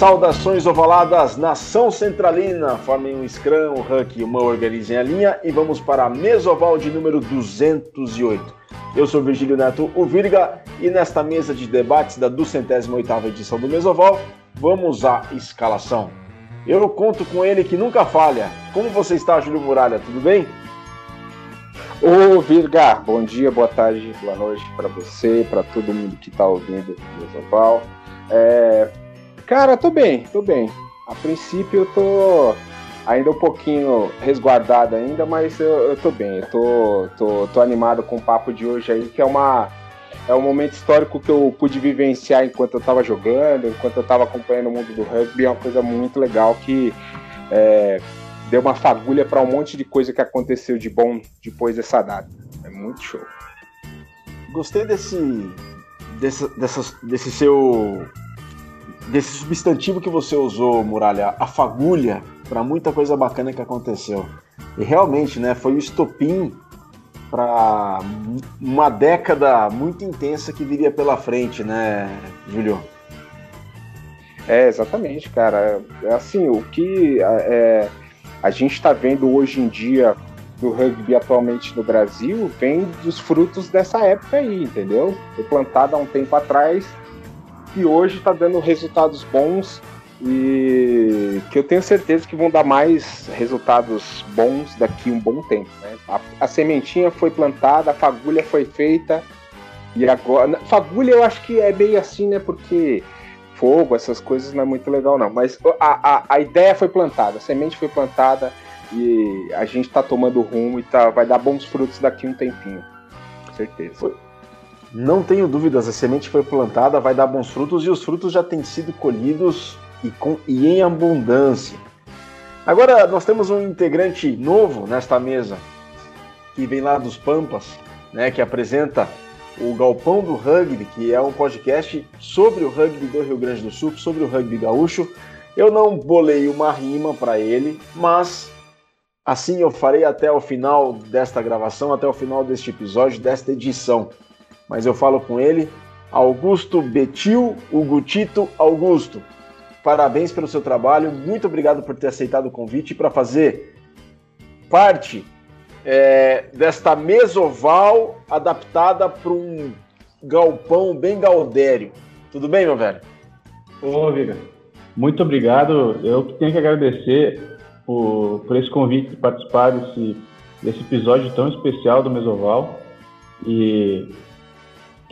Saudações ovaladas, nação centralina, formem um scrum, um huck, uma organizem a linha e vamos para a mesoval de número 208. Eu sou Virgílio Neto, o Virga, e nesta mesa de debates da 208ª edição do Mesoval, vamos à escalação. Eu conto com ele que nunca falha. Como você está, Júlio Muralha? Tudo bem? Ô Virga, bom dia, boa tarde, boa noite para você, para todo mundo que está ouvindo o Mesoval. É, Cara, tô bem, tô bem. A princípio eu tô ainda um pouquinho resguardado ainda, mas eu, eu tô bem. Eu tô, tô, tô animado com o papo de hoje aí, que é uma é um momento histórico que eu pude vivenciar enquanto eu estava jogando, enquanto eu estava acompanhando o mundo do rugby. É uma coisa muito legal que é, deu uma fagulha para um monte de coisa que aconteceu de bom depois dessa data. É muito show. Gostei desse, desse, dessa, desse seu desse substantivo que você usou, Muralha, a fagulha, para muita coisa bacana que aconteceu. E realmente, né, foi o estopim para uma década muito intensa que viria pela frente, né, Júlio? É, exatamente, cara. É assim, o que é, a gente está vendo hoje em dia do rugby atualmente no Brasil vem dos frutos dessa época aí, entendeu? Foi plantada há um tempo atrás que hoje está dando resultados bons e que eu tenho certeza que vão dar mais resultados bons daqui um bom tempo. Né? A, a, sementinha foi plantada, a fagulha foi feita e agora. Fagulha eu acho que é meio assim, né? Porque fogo, essas coisas não é muito legal, não. Mas a, a, a ideia foi plantada, a semente foi plantada e a gente está tomando rumo e tá, vai dar bons frutos daqui um tempinho. Com certeza. Foi não tenho dúvidas, a semente foi plantada, vai dar bons frutos e os frutos já têm sido colhidos e, com, e em abundância. Agora nós temos um integrante novo nesta mesa, que vem lá dos Pampas, né, que apresenta o Galpão do Rugby, que é um podcast sobre o rugby do Rio Grande do Sul, sobre o rugby gaúcho. Eu não bolei uma rima para ele, mas assim eu farei até o final desta gravação, até o final deste episódio, desta edição mas eu falo com ele. Augusto Betil, o Gutito Augusto. Parabéns pelo seu trabalho, muito obrigado por ter aceitado o convite para fazer parte é, desta mesoval adaptada para um galpão bem gaudério. Tudo bem, meu velho? Ô, Viga, muito obrigado. Eu tenho que agradecer por, por esse convite de participar desse, desse episódio tão especial do Mesoval. E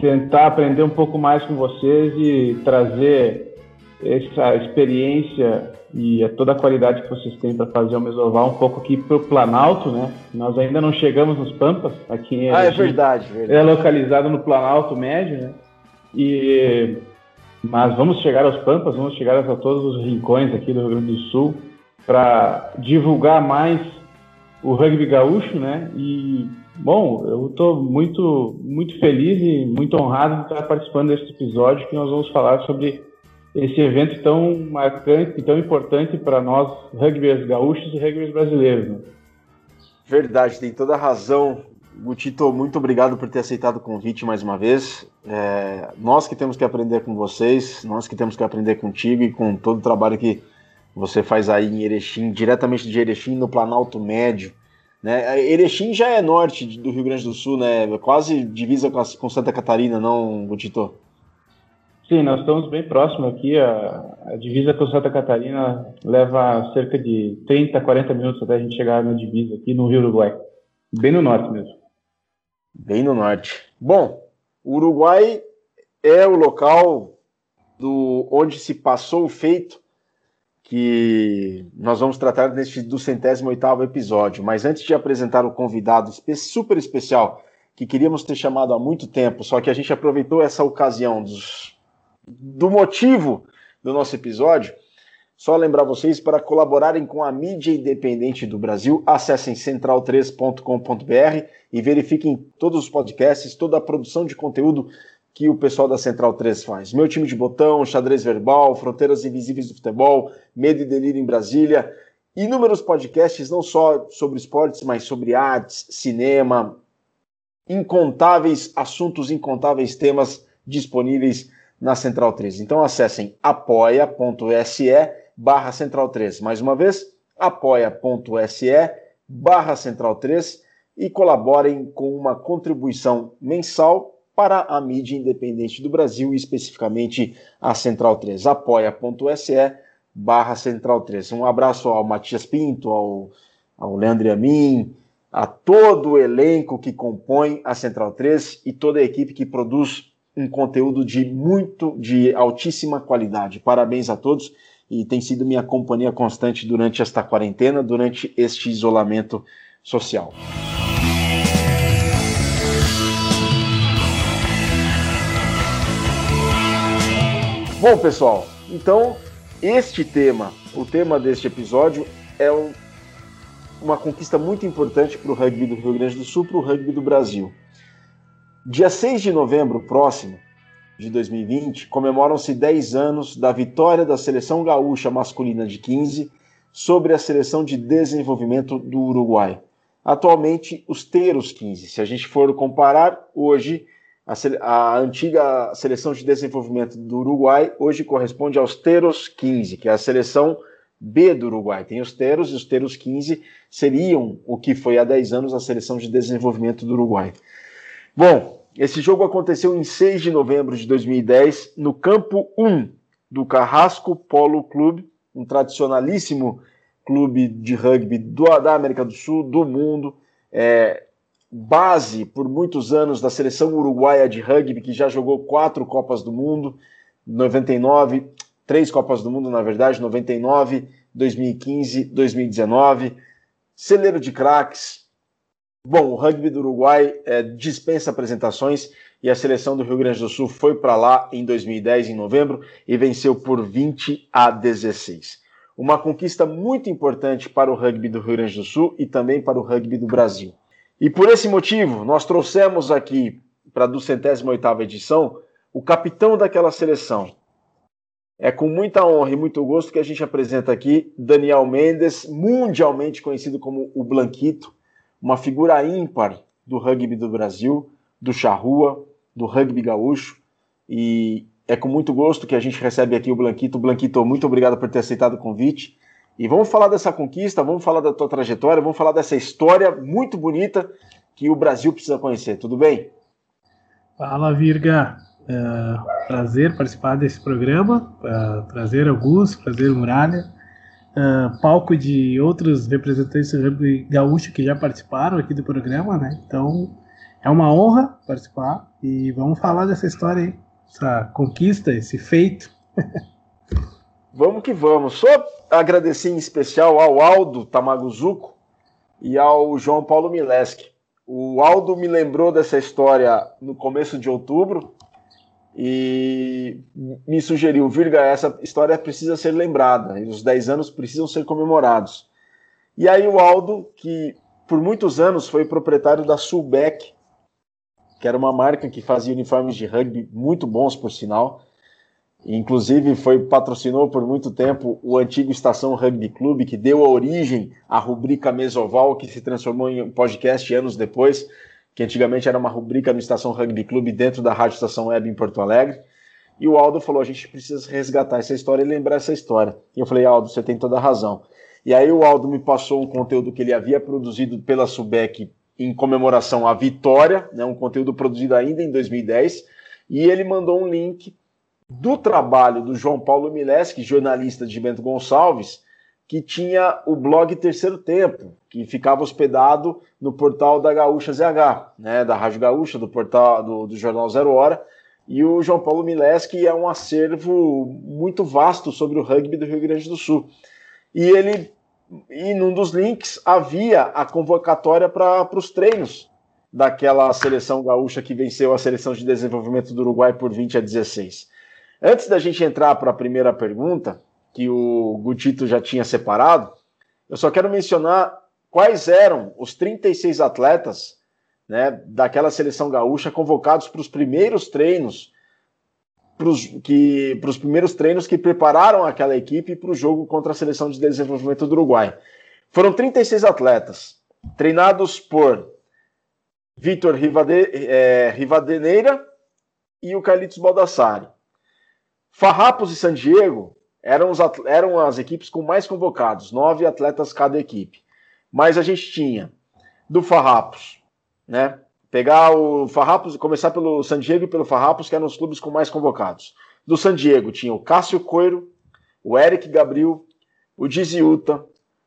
tentar aprender um pouco mais com vocês e trazer essa experiência e toda a qualidade que vocês têm para fazer o Mesoval um pouco aqui para o Planalto, né? Nós ainda não chegamos nos Pampas, aqui em Ah, é verdade, verdade. É localizado no Planalto Médio, né? E mas vamos chegar aos Pampas, vamos chegar a todos os rincões aqui do Rio Grande do Sul para divulgar mais o rugby gaúcho, né? E Bom, eu estou muito, muito feliz e muito honrado de estar participando desse episódio que nós vamos falar sobre esse evento tão marcante e tão importante para nós, rugbyers gaúchos e rugbyers brasileiros. Né? Verdade, tem toda a razão. Gutito, muito obrigado por ter aceitado o convite mais uma vez. É, nós que temos que aprender com vocês, nós que temos que aprender contigo e com todo o trabalho que você faz aí em Erechim, diretamente de Erechim, no Planalto Médio. Né? Erechim já é norte do Rio Grande do Sul, né? Quase divisa com Santa Catarina, não, Gutito? Sim, nós estamos bem próximos aqui. A, a, divisa com Santa Catarina leva cerca de 30, 40 minutos até a gente chegar na divisa aqui no Rio Uruguai. Bem no norte mesmo. Bem no norte. Bom, o Uruguai é o local do onde se passou o feito que nós vamos tratar neste do centésimo oitavo episódio. Mas antes de apresentar o convidado super especial que queríamos ter chamado há muito tempo, só que a gente aproveitou essa ocasião dos, do motivo do nosso episódio. Só lembrar vocês para colaborarem com a mídia independente do Brasil, acessem central3.com.br e verifiquem todos os podcasts, toda a produção de conteúdo que o pessoal da Central 3 faz. Meu time de botão, xadrez verbal, fronteiras invisíveis do futebol, medo e delírio em Brasília, inúmeros podcasts não só sobre esportes, mas sobre artes, cinema, incontáveis assuntos, incontáveis temas disponíveis na Central 3. Então acessem apoia.se barra Central 3. Mais uma vez, apoia.se barra Central 3 e colaborem com uma contribuição mensal para a mídia independente do Brasil e especificamente a Central 3. apoia.se barra Central 3. Um abraço ao Matias Pinto, ao, ao Leandro Amin, a todo o elenco que compõe a Central 3 e toda a equipe que produz um conteúdo de muito, de altíssima qualidade. Parabéns a todos e tem sido minha companhia constante durante esta quarentena, durante este isolamento social. Bom, pessoal, então este tema, o tema deste episódio, é um, uma conquista muito importante para o rugby do Rio Grande do Sul, para o rugby do Brasil. Dia 6 de novembro próximo, de 2020, comemoram-se 10 anos da vitória da seleção gaúcha masculina de 15 sobre a seleção de desenvolvimento do Uruguai. Atualmente, os Teros 15. Se a gente for comparar, hoje, a, a, antiga seleção de desenvolvimento do Uruguai hoje corresponde aos Teros 15, que é a seleção B do Uruguai. Tem os Teros e os Teros 15 seriam o que foi há 10 anos a seleção de desenvolvimento do Uruguai. Bom, esse jogo aconteceu em 6 de novembro de 2010, no campo 1 do Carrasco Polo Clube, um tradicionalíssimo clube de rugby do, da América do Sul, do mundo, é, base por muitos anos da seleção uruguaia de rugby, que já jogou quatro Copas do Mundo, 99, três Copas do Mundo, na verdade, 99, 2015, 2019, celeiro de craques, Bom, o rugby do Uruguai é, dispensa apresentações e a seleção do Rio Grande do Sul foi para lá em 2010, em novembro, e venceu por 20 a 16. Uma conquista muito importante para o rugby do Rio Grande do Sul e também para o rugby do Brasil. E por esse motivo, nós trouxemos aqui para a 208 edição o capitão daquela seleção. É com muita honra e muito gosto que a gente apresenta aqui Daniel Mendes, mundialmente conhecido como o Blanquito uma figura ímpar do rugby do Brasil, do charrua, do rugby gaúcho. E é com muito gosto que a gente recebe aqui o Blanquito. Blanquito, muito obrigado por ter aceitado o convite. E vamos falar dessa conquista, vamos falar da tua trajetória, vamos falar dessa história muito bonita que o Brasil precisa conhecer. Tudo bem? Fala, Virga. É, prazer participar desse programa. É, prazer, Augusto. Prazer, Muralha uh, palco de outros representantes do rugby gaúcho que já participaram aqui do programa, né? Então é uma honra participar e vamos falar dessa história aí, essa conquista, esse feito. vamos que vamos. Só agradecer em especial ao Aldo Tamaguzuco e ao João Paulo Mileski. O Aldo me lembrou dessa história no começo de outubro e me sugeriu, Virga, essa história precisa ser lembrada, e os 10 anos precisam ser comemorados. E aí o Aldo, que por muitos anos foi proprietário da Sulbeck, que era uma marca que fazia uniformes de rugby muito bons, por sinal, inclusive foi patrocinou por muito tempo o antigo Estação Rugby Clube, que deu a origem à rubrica Mesoval, que se transformou em podcast anos depois, que antigamente era uma rubrica no Estação Rugby Clube dentro da Rádio Estação Web em Porto Alegre. E o Aldo falou: a gente precisa resgatar essa história e lembrar essa história. E eu falei: Aldo, você tem toda a razão. E aí o Aldo me passou um conteúdo que ele havia produzido pela Subec em comemoração à vitória, né, um conteúdo produzido ainda em 2010, e ele mandou um link do trabalho do João Paulo Mileski, jornalista de Bento Gonçalves, que tinha o blog Terceiro Tempo, que ficava hospedado no portal da Gaúcha ZH, né, da Rádio Gaúcha, do portal do, do Jornal Zero Hora, e o João Paulo Mileski é um acervo muito vasto sobre o rugby do Rio Grande do Sul. E ele, e num dos links, havia a convocatória para os treinos daquela seleção gaúcha que venceu a seleção de desenvolvimento do Uruguai por 20 a 16. Antes da gente entrar para a primeira pergunta, que o Gutito já tinha separado, eu só quero mencionar quais eram os 36 atletas né, daquela seleção gaúcha convocados para os primeiros treinos, para os primeiros treinos que prepararam aquela equipe para o jogo contra a seleção de desenvolvimento do Uruguai. Foram 36 atletas, treinados por Vitor Rivade, é, Rivadeneira e o Carlitos Baldassari. Farrapos e San Diego eram, os, eram as equipes com mais convocados, nove atletas cada equipe. Mas a gente tinha do Farrapos, né? Pegar o Farrapos, começar pelo San Diego e pelo Farrapos, que eram os clubes com mais convocados. Do San Diego tinha o Cássio Coiro, o Eric Gabriel, o Diziuta,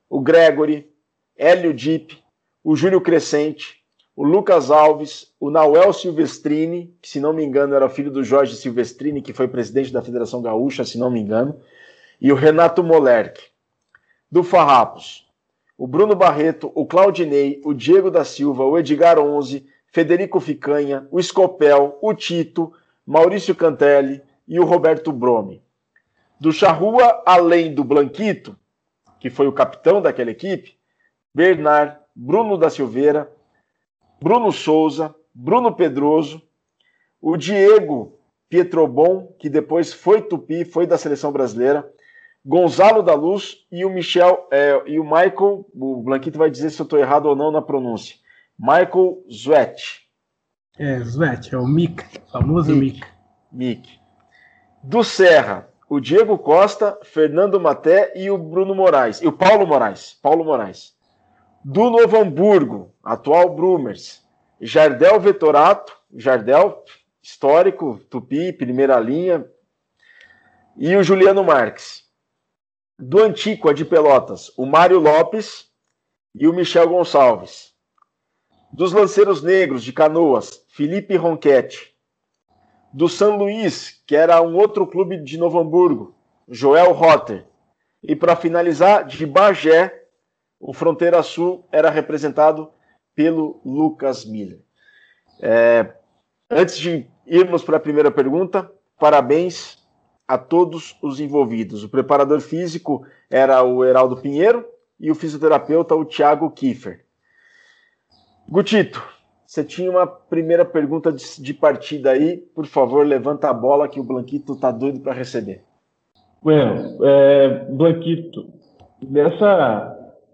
o Gregory, Hélio Dip, o Júlio Crescente, o Lucas Alves, o Nauel Silvestrini, que se não me engano era filho do Jorge Silvestrini, que foi presidente da Federação Gaúcha, se não me engano, e o Renato Molerk. Do Farrapos, o Bruno Barreto, o Claudinei, o Diego da Silva, o Edgar Onze, Federico Ficanha, o Scopel, o Tito, Maurício Cantelli e o Roberto Brome. Do Charrua, além do Blanquito, que foi o capitão daquela equipe, Bernard, Bruno da Silveira, Bruno Souza, Bruno Pedroso, o Diego Pietrobon, que depois foi Tupi, foi da seleção brasileira, Gonzalo da Luz e o Michel é, e o Michael, o Blanquito vai dizer se eu estou errado ou não na pronúncia. Michael Zwet. É, Zwet, é o Mick, famoso Mick. Mick. Do Serra, o Diego Costa, Fernando Maté e o Bruno Moraes. E o Paulo Moraes. Paulo Moraes. Do Novo Hamburgo, atual Brumers, Jardel Vetorato, Jardel, histórico, Tupi, primeira linha, e o Juliano Marques. Do Antíqua de Pelotas, o Mário Lopes e o Michel Gonçalves dos Lanceiros Negros de Canoas, Felipe Ronquete. Do São Luís, que era um outro clube de Novo Hamburgo, Joel Rotter. E para finalizar, de Bagé, o Fronteira Sul era representado pelo Lucas Miller. É, antes de irmos para a primeira pergunta, parabéns a todos os envolvidos. O preparador físico era o Heraldo Pinheiro e o fisioterapeuta o Thiago Kiefer. Gutito, você tinha uma primeira pergunta de, de, partida aí. Por favor, levanta a bola que o Blanquito tá doido para receber. Bueno, é, Blanquito, dessa,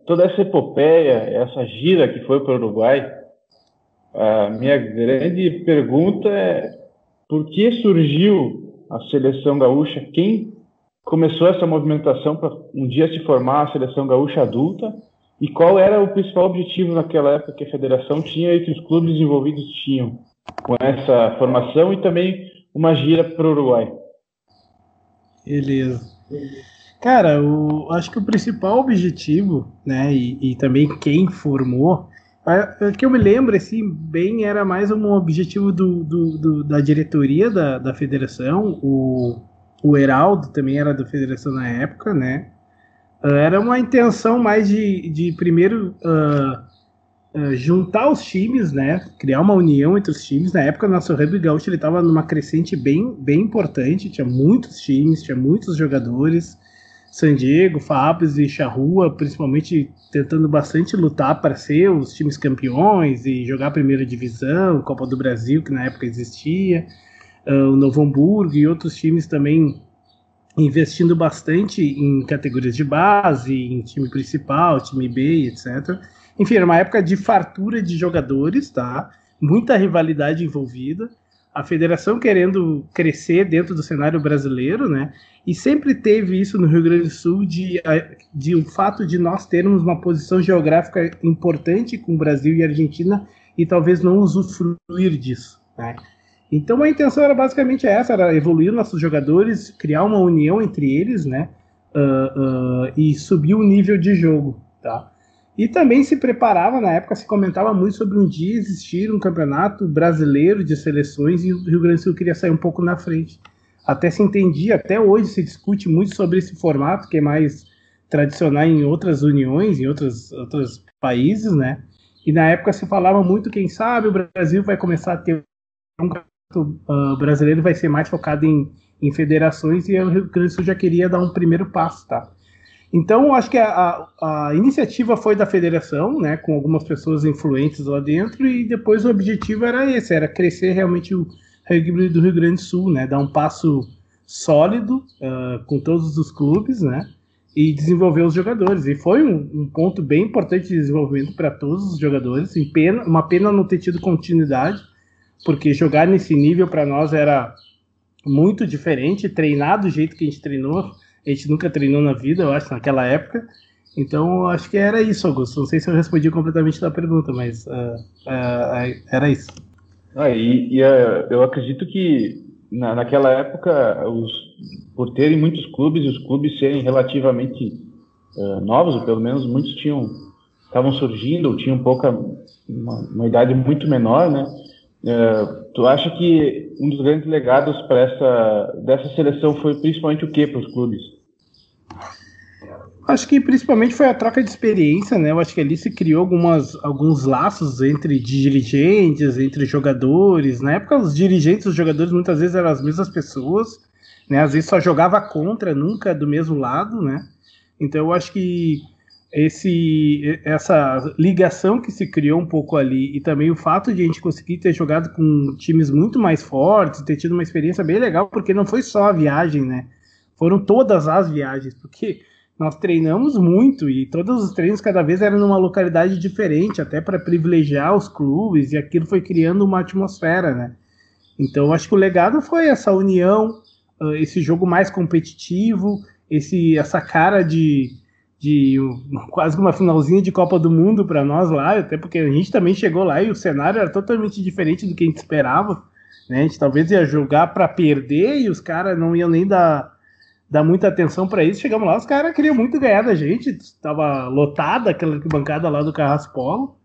toda essa epopeia, essa gira que foi para o Uruguai, a minha grande pergunta é por que surgiu a seleção gaúcha? Quem começou essa movimentação para um dia se formar a seleção gaúcha adulta? E qual era o principal objetivo naquela época que a federação tinha e que os clubes envolvidos tinham com essa formação e também uma gira para o Uruguai? Beleza. Cara, o, acho que o principal objetivo, né, e, e também quem formou, o que eu me lembro, assim, bem, era mais um objetivo do, do, do da diretoria da, da federação, o, o Heraldo também era da federação na época, né, Uh, era uma intenção mais de, de primeiro uh, juntar os times, né? Criar uma união entre os times. Na época, o nosso rugby gaúcho ele estava numa crescente bem, bem importante. Tinha muitos times, tinha muitos jogadores. San Diego, Fábrios e Charrua, principalmente tentando bastante lutar para ser os times campeões e jogar a primeira divisão, Copa do Brasil, que na época existia, o Novo Hamburgo e outros times também investindo bastante em categorias de base, em time principal, time B, etc. Enfim, era uma época de fartura de jogadores, tá? Muita rivalidade envolvida. A federação querendo crescer dentro do cenário brasileiro, né? E sempre teve isso no Rio Grande do Sul de, de o fato de nós termos uma posição geográfica importante com o Brasil e Argentina e talvez não usufruir disso, né? Então a intenção era basicamente essa, era evoluir nossos jogadores, criar uma união entre eles, né? Uh, uh, e subir o nível de jogo, tá? E também se preparava, na época se comentava muito sobre um dia existir um campeonato brasileiro de seleções e o Rio Grande do Sul queria sair um pouco na frente. Até se entendia, até hoje se discute muito sobre esse formato, que é mais tradicional em outras uniões, em outros, outros países, né? E na época se falava muito, quem sabe o Brasil vai começar a ter um uh, brasileiro vai ser mais focado em, em federações e o Rio Grande do Sul já queria dar um primeiro passo, tá? Então, acho que a, a, iniciativa foi da federação, né, com algumas pessoas influentes lá dentro, e depois o objetivo era esse, era crescer realmente o rugby do Rio Grande do Sul, né, dar um passo sólido uh, com todos os clubes, né, e desenvolver os jogadores. E foi um, um ponto bem importante de desenvolvimento para todos os jogadores. Pena, uma pena não ter tido continuidade, porque jogar nesse nível para nós era muito diferente, treinar do jeito que a gente treinou, a gente nunca treinou na vida, eu acho, naquela época. Então, acho que era isso, Augusto. Não sei se eu respondi completamente da pergunta, mas uh, uh, era isso. Ah, e, e uh, eu acredito que na, naquela época, os, por terem muitos clubes e os clubes serem relativamente novos, ou pelo menos muitos tinham estavam surgindo, ou tinham pouca uma, uma idade muito menor, né? tu acha que um dos grandes legados para essa dessa seleção foi principalmente o que para os clubes? Acho que principalmente foi a troca de experiência, né? Eu acho que ali se criou algumas, alguns laços entre dirigentes, entre jogadores. Na época, os dirigentes os jogadores muitas vezes eram as mesmas pessoas, né? Às vezes só jogava contra, nunca do mesmo lado, né? Então eu acho que esse, essa ligação que se criou um pouco ali e também o fato de a gente conseguir ter jogado com times muito mais fortes, ter tido uma experiência bem legal, porque não foi só a viagem, né? Foram todas as viagens, porque nós treinamos muito e todos os treinos cada vez eram numa localidade diferente, até para privilegiar os clubes, e aquilo foi criando uma atmosfera, né? Então, acho que o legado foi essa união, esse jogo mais competitivo, esse, essa cara de, de quase uma finalzinha de Copa do Mundo para nós lá, até porque a gente também chegou lá e o cenário era totalmente diferente do que a gente esperava. Né? A gente talvez ia jogar para perder e os caras não iam nem dar dar muita atenção para isso. Chegamos lá, os caras queriam muito ganhar da gente, estava lotada aquela bancada lá do Carrasco Polo.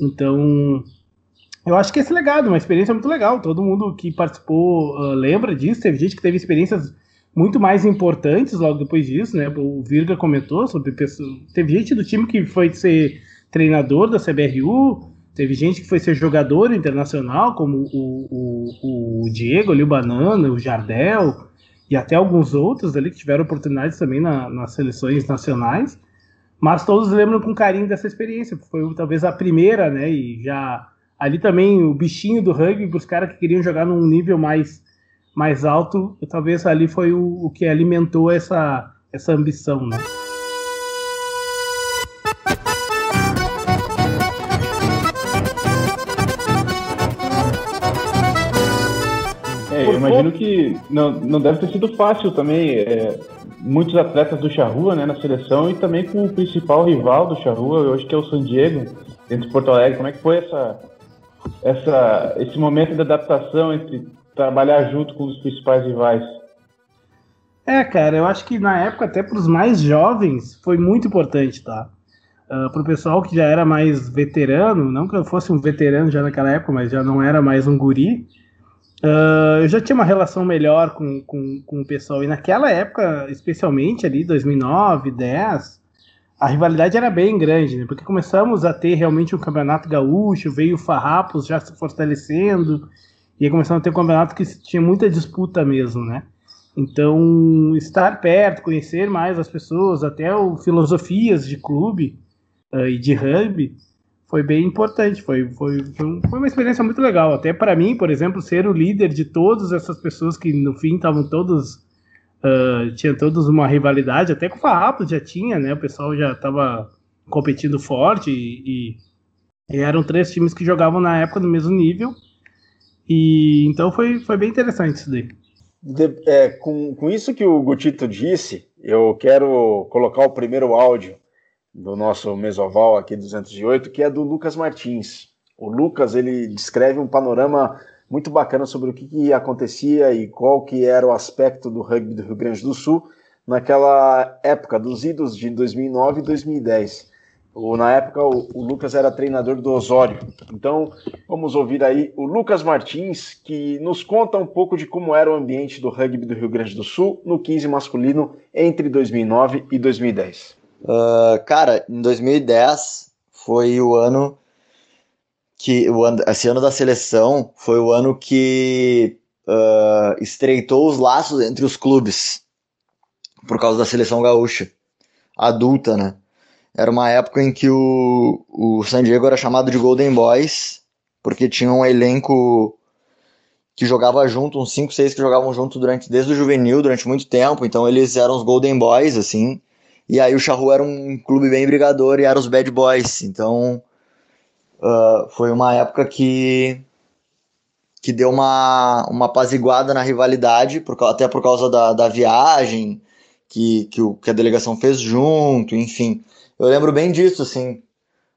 Então, eu acho que esse legado, uma experiência muito legal. Todo mundo que participou uh, lembra disso. Teve gente que teve experiências muito mais importantes logo depois disso, né? O Virga comentou sobre pessoas. Teve gente do time que foi ser treinador da CBRU, teve gente que foi ser jogador internacional, como o, o, o Diego ali, o Banana, o Jardel e até alguns outros ali que tiveram oportunidades também na, nas seleções nacionais, mas todos lembram com carinho dessa experiência, foi talvez a primeira, né? E já ali também o bichinho do rugby para os caras que queriam jogar num nível mais, mais alto, talvez ali foi o, o que alimentou essa, essa ambição, né? Imagino que não, não deve ter sido fácil também. É, muitos atletas do Charrua né, na seleção e também com o principal rival do Charrua, eu acho que é o San Diego, dentro de Porto Alegre. Como é que foi essa, essa, esse momento de adaptação entre trabalhar junto com os principais rivais? É, cara, eu acho que na época, até para os mais jovens, foi muito importante, tá? Uh, para o pessoal que já era mais veterano, não que eu fosse um veterano já naquela época, mas já não era mais um guri, Uh, eu já tinha uma relação melhor com, com, com o pessoal, e naquela época, especialmente ali, 2009, 10, a rivalidade era bem grande, né? Porque começamos a ter realmente um campeonato gaúcho, veio o Farrapos já se fortalecendo, e aí começamos a ter um campeonato que tinha muita disputa mesmo, né? Então, estar perto, conhecer mais as pessoas, até o filosofias de clube uh, e de rugby, foi bem importante, foi, foi, foi uma experiência muito legal. Até para mim, por exemplo, ser o líder de todas essas pessoas que no fim estavam todos. Uh, tinha todos uma rivalidade, até com o Farrapo já tinha, né? O pessoal já estava competindo forte e, e, eram três times que jogavam na época no mesmo nível. E então foi, foi bem interessante isso daí. De, é, com, com isso que o Gutito disse, eu quero colocar o primeiro áudio do nosso mesoval aqui 208, que é do Lucas Martins. O Lucas ele descreve um panorama muito bacana sobre o que, que acontecia e qual que era o aspecto do rugby do Rio Grande do Sul naquela época dos idos de 2009 e 2010. O, na época o, o, Lucas era treinador do Osório. Então vamos ouvir aí o Lucas Martins que nos conta um pouco de como era o ambiente do rugby do Rio Grande do Sul no 15 masculino entre 2009 e 2010. Uh, cara, em 2010 foi o ano que o ano, esse ano da seleção foi o ano que uh, estreitou os laços entre os clubes por causa da seleção gaúcha adulta, né? Era uma época em que o, o San Diego era chamado de Golden Boys porque tinha um elenco que jogava junto, uns 5, 6 que jogavam junto durante desde o juvenil, durante muito tempo, então eles eram os Golden Boys assim. E aí o Charrua era um clube bem brigador e eram os Bad Boys. Então uh, foi uma época que, que deu uma, uma apaziguada na rivalidade, por, até por causa da, da viagem que, que, o, que a delegação fez junto, enfim. Eu lembro bem disso, assim.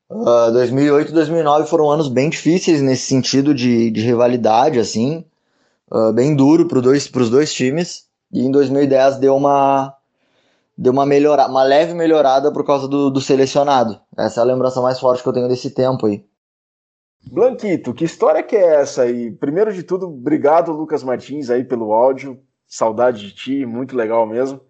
Uh, 2008 e 2009 foram anos bem difíceis nesse sentido de, de rivalidade, assim. Uh, bem duro para dois, os dois times. E em 2010 deu uma, deu uma, melhora, uma leve melhorada por causa do, do selecionado. Essa é a lembrança mais forte que eu tenho desse tempo aí. Blanquito, que história que é essa aí? Primeiro de tudo, obrigado, Lucas Martins, aí pelo áudio. Saudade de ti, muito legal mesmo.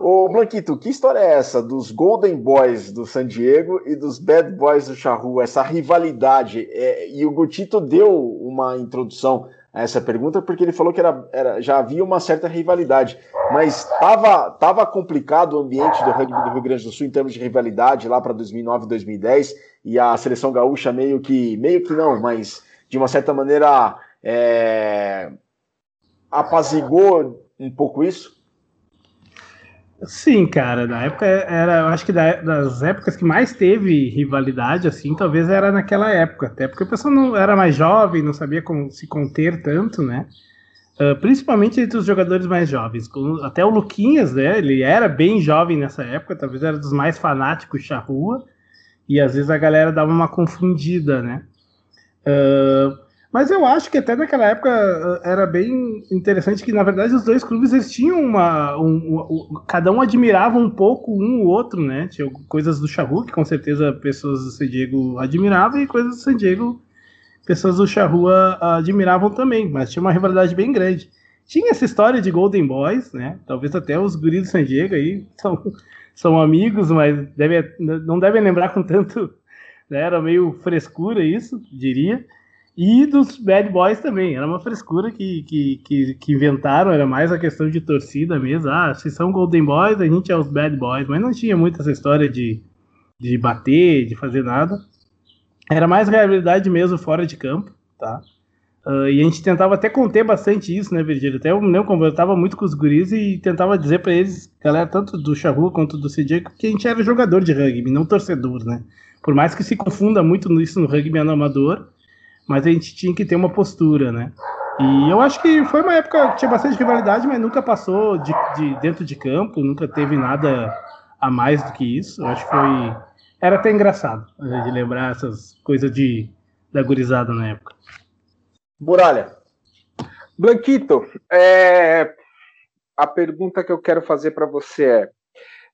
Ô, Blanquito, que história é essa dos Golden Boys do San Diego e dos Bad Boys do Charrua? Essa rivalidade. É, e o Gutito deu uma introdução a essa pergunta porque ele falou que era, era já havia uma certa rivalidade. Mas estava tava complicado o ambiente do rugby do Rio Grande do Sul em termos de rivalidade lá para 2009 2010 e a seleção gaúcha meio que, meio que não, mas de uma certa maneira é, apazigou um pouco isso? Sim, cara, na época era, eu acho que das épocas que mais teve rivalidade, assim, talvez era naquela época, até porque o pessoal não era mais jovem, não sabia como se conter tanto, né? Uh, principalmente entre os jogadores mais jovens. Até o Luquinhas, né? Ele era bem jovem nessa época, talvez era dos mais fanáticos da rua, e às vezes a galera dava uma confundida, né? Uh, mas eu acho que até naquela época uh, era bem interessante que, na verdade, os dois clubes eles tinham uma. Um, um, cada um admirava um pouco um o outro, né? Tinha coisas do Charru, que com certeza pessoas do San Diego admiravam, e coisas do San Diego pessoas do Charrua admiravam também, mas tinha uma rivalidade bem grande. Tinha essa história de Golden Boys, né? Talvez até os guris do San Diego aí são são amigos, mas deve, não devem lembrar com tanto. Né, era meio frescura isso, diria. E dos Bad Boys também, era uma frescura que, que, que, que, inventaram, era mais a questão de torcida mesmo. Ah, se são Golden Boys, a gente é os Bad Boys, mas não tinha muito essa história de, de bater, de fazer nada. Era mais realidade mesmo fora de campo, tá? Uh, e a gente tentava até conter bastante isso, né, Virgílio? Até eu me conversava muito com os guris e tentava dizer para eles, galera, tanto do Charrua quanto do CJ, que a gente era jogador de rugby, não torcedor, né? Por mais que se confunda muito isso no rugby amador, mas a gente tinha que ter uma postura, né? E eu acho que foi uma época que tinha bastante rivalidade, mas nunca passou de, de dentro de campo, nunca teve nada a mais do que isso. Eu acho que foi. Era até engraçado né, de lembrar essas coisas de, da gurizada na época. Muralha. Blanquito, é... a pergunta que eu quero fazer para você é: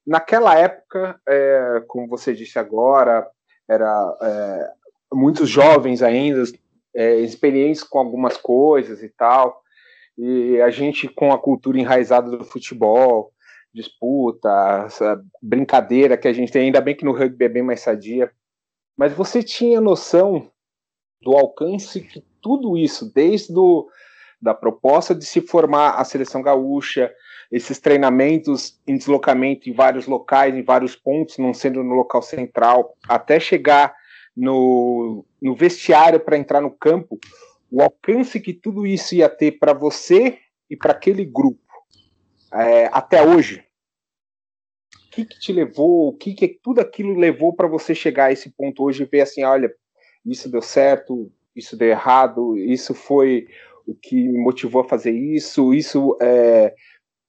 naquela época, é, como você disse agora, era é, muitos jovens ainda, é, experientes com algumas coisas e tal, e a gente com a cultura enraizada do futebol, disputa, essa brincadeira que a gente tem, ainda bem que no rugby é bem mais sadia, mas você tinha noção do alcance que tudo isso, desde do, da proposta de se formar a seleção gaúcha, esses treinamentos em deslocamento em vários locais, em vários pontos, não sendo no local central, até chegar no, no vestiário para entrar no campo, o alcance que tudo isso ia ter para você e para aquele grupo é, até hoje. O que, que te levou, o que, que tudo aquilo levou para você chegar a esse ponto hoje e ver assim, olha, isso deu certo, isso deu errado, isso foi o que me motivou a fazer isso, isso é,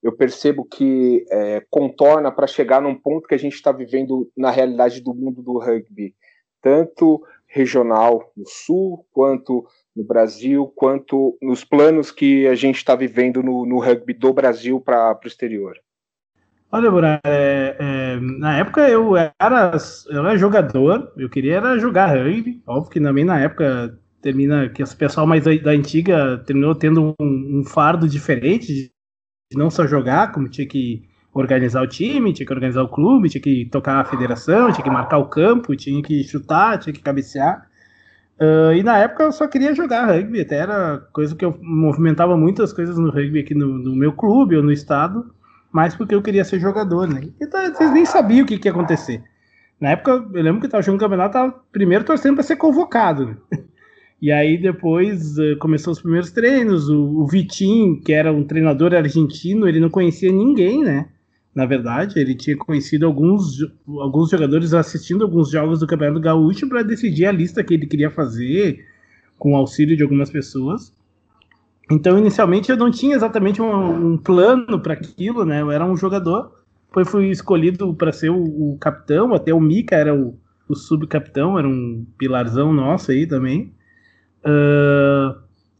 eu percebo que é, contorna para chegar num ponto que a gente está vivendo na realidade do mundo do rugby, tanto regional no sul, quanto no Brasil, quanto nos planos que a gente está vivendo no, no, rugby do Brasil para o exterior. Olha, Burá, é, é, na época eu era, eu era jogador, eu queria era jogar rugby, óbvio que também na época termina que esse pessoal mais da, da antiga terminou tendo um, um, fardo diferente de não só jogar, como tinha que organizar o time, tinha que organizar o clube, tinha que tocar a federação, tinha que marcar o campo, tinha que chutar, tinha que cabecear. Uh, e na época eu só queria jogar rugby, até era coisa que eu movimentava muitas coisas no rugby aqui no, no meu clube ou no estado mas porque eu queria ser jogador, né? Então vocês nem sabiam o que, que ia acontecer. Na época, eu lembro que eu tava jogando campeonato, tava primeiro torcendo para ser convocado. Né? E aí depois uh, começou os primeiros treinos, o, o Vitinho, que era um treinador argentino, ele não conhecia ninguém, né? Na verdade, ele tinha conhecido alguns, alguns jogadores assistindo alguns jogos do Campeonato Gaúcho para decidir a lista que ele queria fazer, com auxílio de algumas pessoas. Então, inicialmente, eu não tinha exatamente um, um plano para aquilo, né? Eu era um jogador, foi fui escolhido para ser o, o, capitão, até o Mika era o, o subcapitão, era um pilarzão nosso aí também. Uh,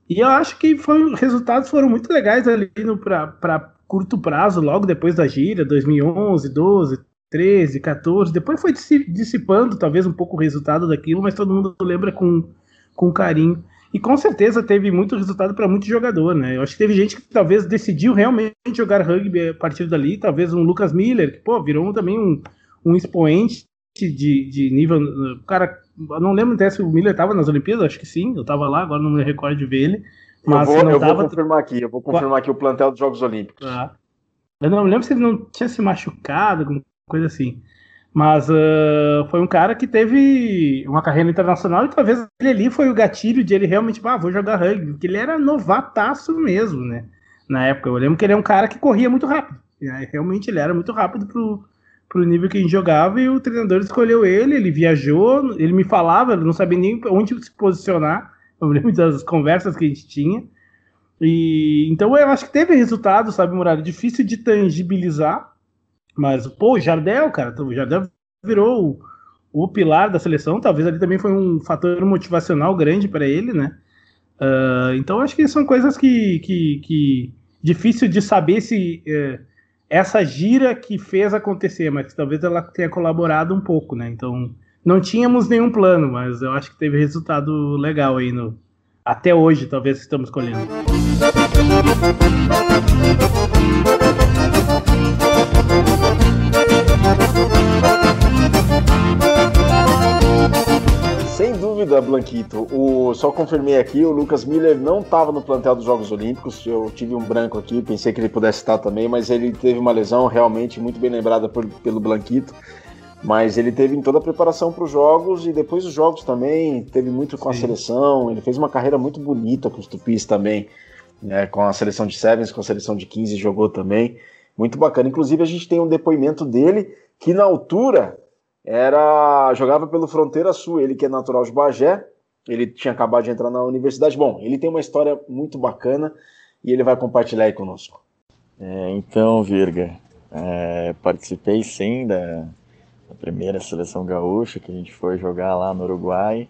e eu acho que foi, resultados foram muito legais ali para curto prazo, logo depois da gira, 2011, 12, 13, 14. Depois foi dissipando talvez um pouco o resultado daquilo, mas todo mundo lembra com, com carinho. E com certeza teve muito resultado para muito jogador, né? Eu acho que teve gente que talvez decidiu realmente jogar rugby a partir dali, talvez um Lucas Miller, que pô, virou também um, um expoente de, de nível. Cara, não lembro até se o Miller estava nas Olimpíadas, acho que sim, eu estava lá, agora não me recordo de ver ele. Mas eu vou, eu tava... vou confirmar aqui, eu vou confirmar aqui o plantel dos Jogos Olímpicos. Ah. Eu não lembro se ele não tinha se machucado, alguma coisa assim. Mas uh, foi um cara que teve uma carreira internacional e talvez ele ali foi o gatilho de ele realmente, ah, vou jogar rugby, porque ele era novataço mesmo, né? Na época, eu lembro que ele é um cara que corria muito rápido. Realmente ele era muito rápido pro, pro nível que a gente jogava e o treinador escolheu ele, ele viajou, ele me falava, ele não sabia nem onde se posicionar. Eu lembro das conversas que a gente tinha. E então eu acho que teve resultado, sabe, Muralha? Difícil de tangibilizar, mas, pô, o Jardel, cara, o Jardel virou o, o, pilar da seleção, talvez ali também foi um fator motivacional grande para ele, né? Uh, então acho que são coisas que, que, que difícil de saber se uh, essa gira que fez acontecer, mas talvez ela tenha colaborado um pouco, né? Então não tínhamos nenhum plano, mas eu acho que teve resultado legal aí no até hoje, talvez estamos colhendo. Sem dúvida, Blanquito. O, só confirmei aqui, o Lucas Miller não estava no plantel dos Jogos Olímpicos. Eu tive um branco aqui, pensei que ele pudesse estar também, mas ele teve uma lesão realmente muito bem lembrada por, pelo Blanquito. Mas ele teve em toda a preparação para os jogos e depois dos jogos também, teve muito com Sim. a seleção. Ele fez uma carreira muito bonita com os Tupis também, né, com a seleção de Sevens, com a seleção de 15 jogou também. Muito bacana. Inclusive, a gente tem um depoimento dele que na altura era jogava pelo Fronteira Sul, ele que é natural de Bagé, ele tinha acabado de entrar na universidade. Bom, ele tem uma história muito bacana e ele vai compartilhar aí conosco. É, então, Virga, é, participei sim da, da, primeira seleção gaúcha que a gente foi jogar lá no Uruguai.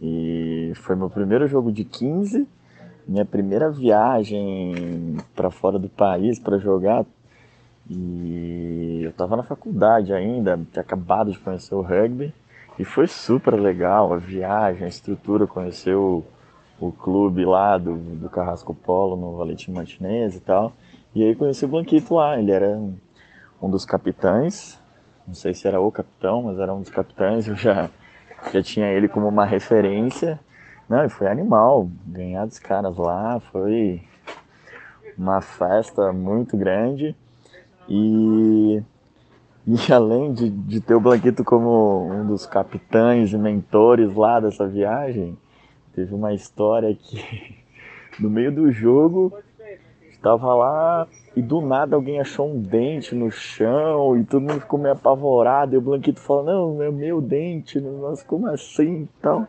E foi meu primeiro jogo de 15, minha primeira viagem para fora do país para jogar. E eu tava na faculdade ainda, tinha acabado de conhecer o rugby. E foi super legal a viagem, a estrutura, conhecer o, o clube lá do, do Carrasco Polo no Valentim Martinez e tal. E aí conheci o Blanquito lá, ele era um dos capitães, não sei se era o capitão, mas era um dos capitães, eu já, já tinha ele como uma referência. Não, e foi animal, ganhar dos caras lá, foi uma festa muito grande. E, e além de, de ter o Blanquito como um dos capitães e mentores lá dessa viagem, teve uma história que no meio do jogo estava lá e do nada alguém achou um dente no chão e todo mundo ficou meio apavorado. E o Blanquito falou: Não, é meu dente. Nossa, como assim? Então,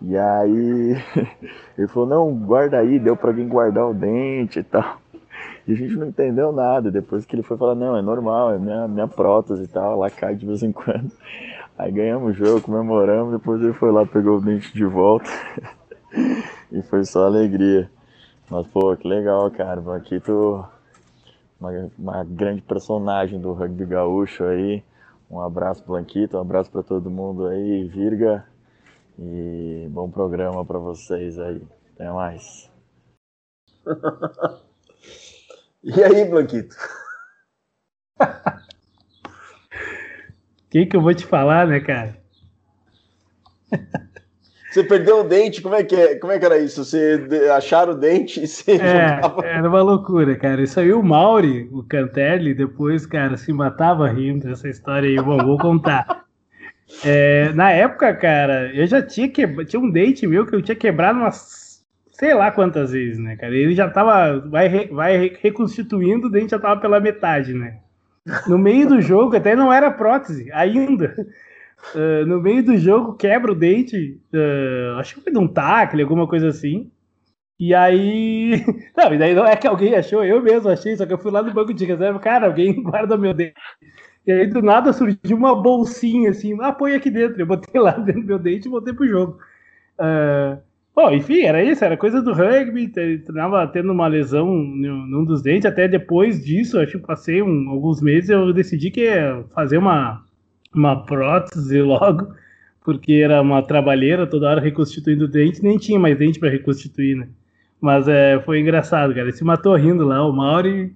e aí ele falou: Não, guarda aí. Deu para alguém guardar o dente e tal. E a gente não entendeu nada. Depois que ele foi falar, não, é normal, é minha, minha prótese e tal, ela cai de vez em quando. Aí ganhamos o jogo, comemoramos, depois ele foi lá, pegou o dente de volta. e foi só alegria. Mas, pô, que legal, cara. Aqui tu. Uma, uma grande personagem do rugby gaúcho aí. Um abraço, Blanquito, um abraço para todo mundo aí, Virga. E bom programa para vocês aí. Até mais. E aí, Blanquito? O que, que eu vou te falar, né, cara? Você perdeu o dente, como é que, é? Como é que era isso? Você acharam o dente e você é, jogava... Era uma loucura, cara. Isso aí o Mauri, o Cantelli, depois, cara, se matava rindo dessa história aí. Bom, vou contar. É, na época, cara, eu já tinha quebrado. Tinha um dente meu que eu tinha quebrado umas sei lá quantas vezes, né, cara? Ele já tava, vai, vai reconstituindo, o dente já tava pela metade, né? No meio do jogo, até não era prótese, ainda. Uh, no meio do jogo, quebra o dente. Uh, acho que foi de um tackle, alguma coisa assim. E aí. Não, e daí não é que alguém achou, eu mesmo achei, só que eu fui lá no banco de reserva, cara, alguém guarda meu dente. E aí do nada surgiu uma bolsinha assim, ah, põe aqui dentro. Eu botei lá dentro do meu dente e botei pro jogo. Uh, bom, enfim, era isso, era coisa do rugby, tava tendo uma lesão num dos dentes, até depois disso, acho que passei um, alguns meses, eu decidi que ia fazer uma, uma prótese logo, porque era uma trabalheira, toda hora reconstituindo o dente, nem tinha mais dente para reconstituir, né? Mas é, foi engraçado, cara. Ele se matou rindo lá, o Mauri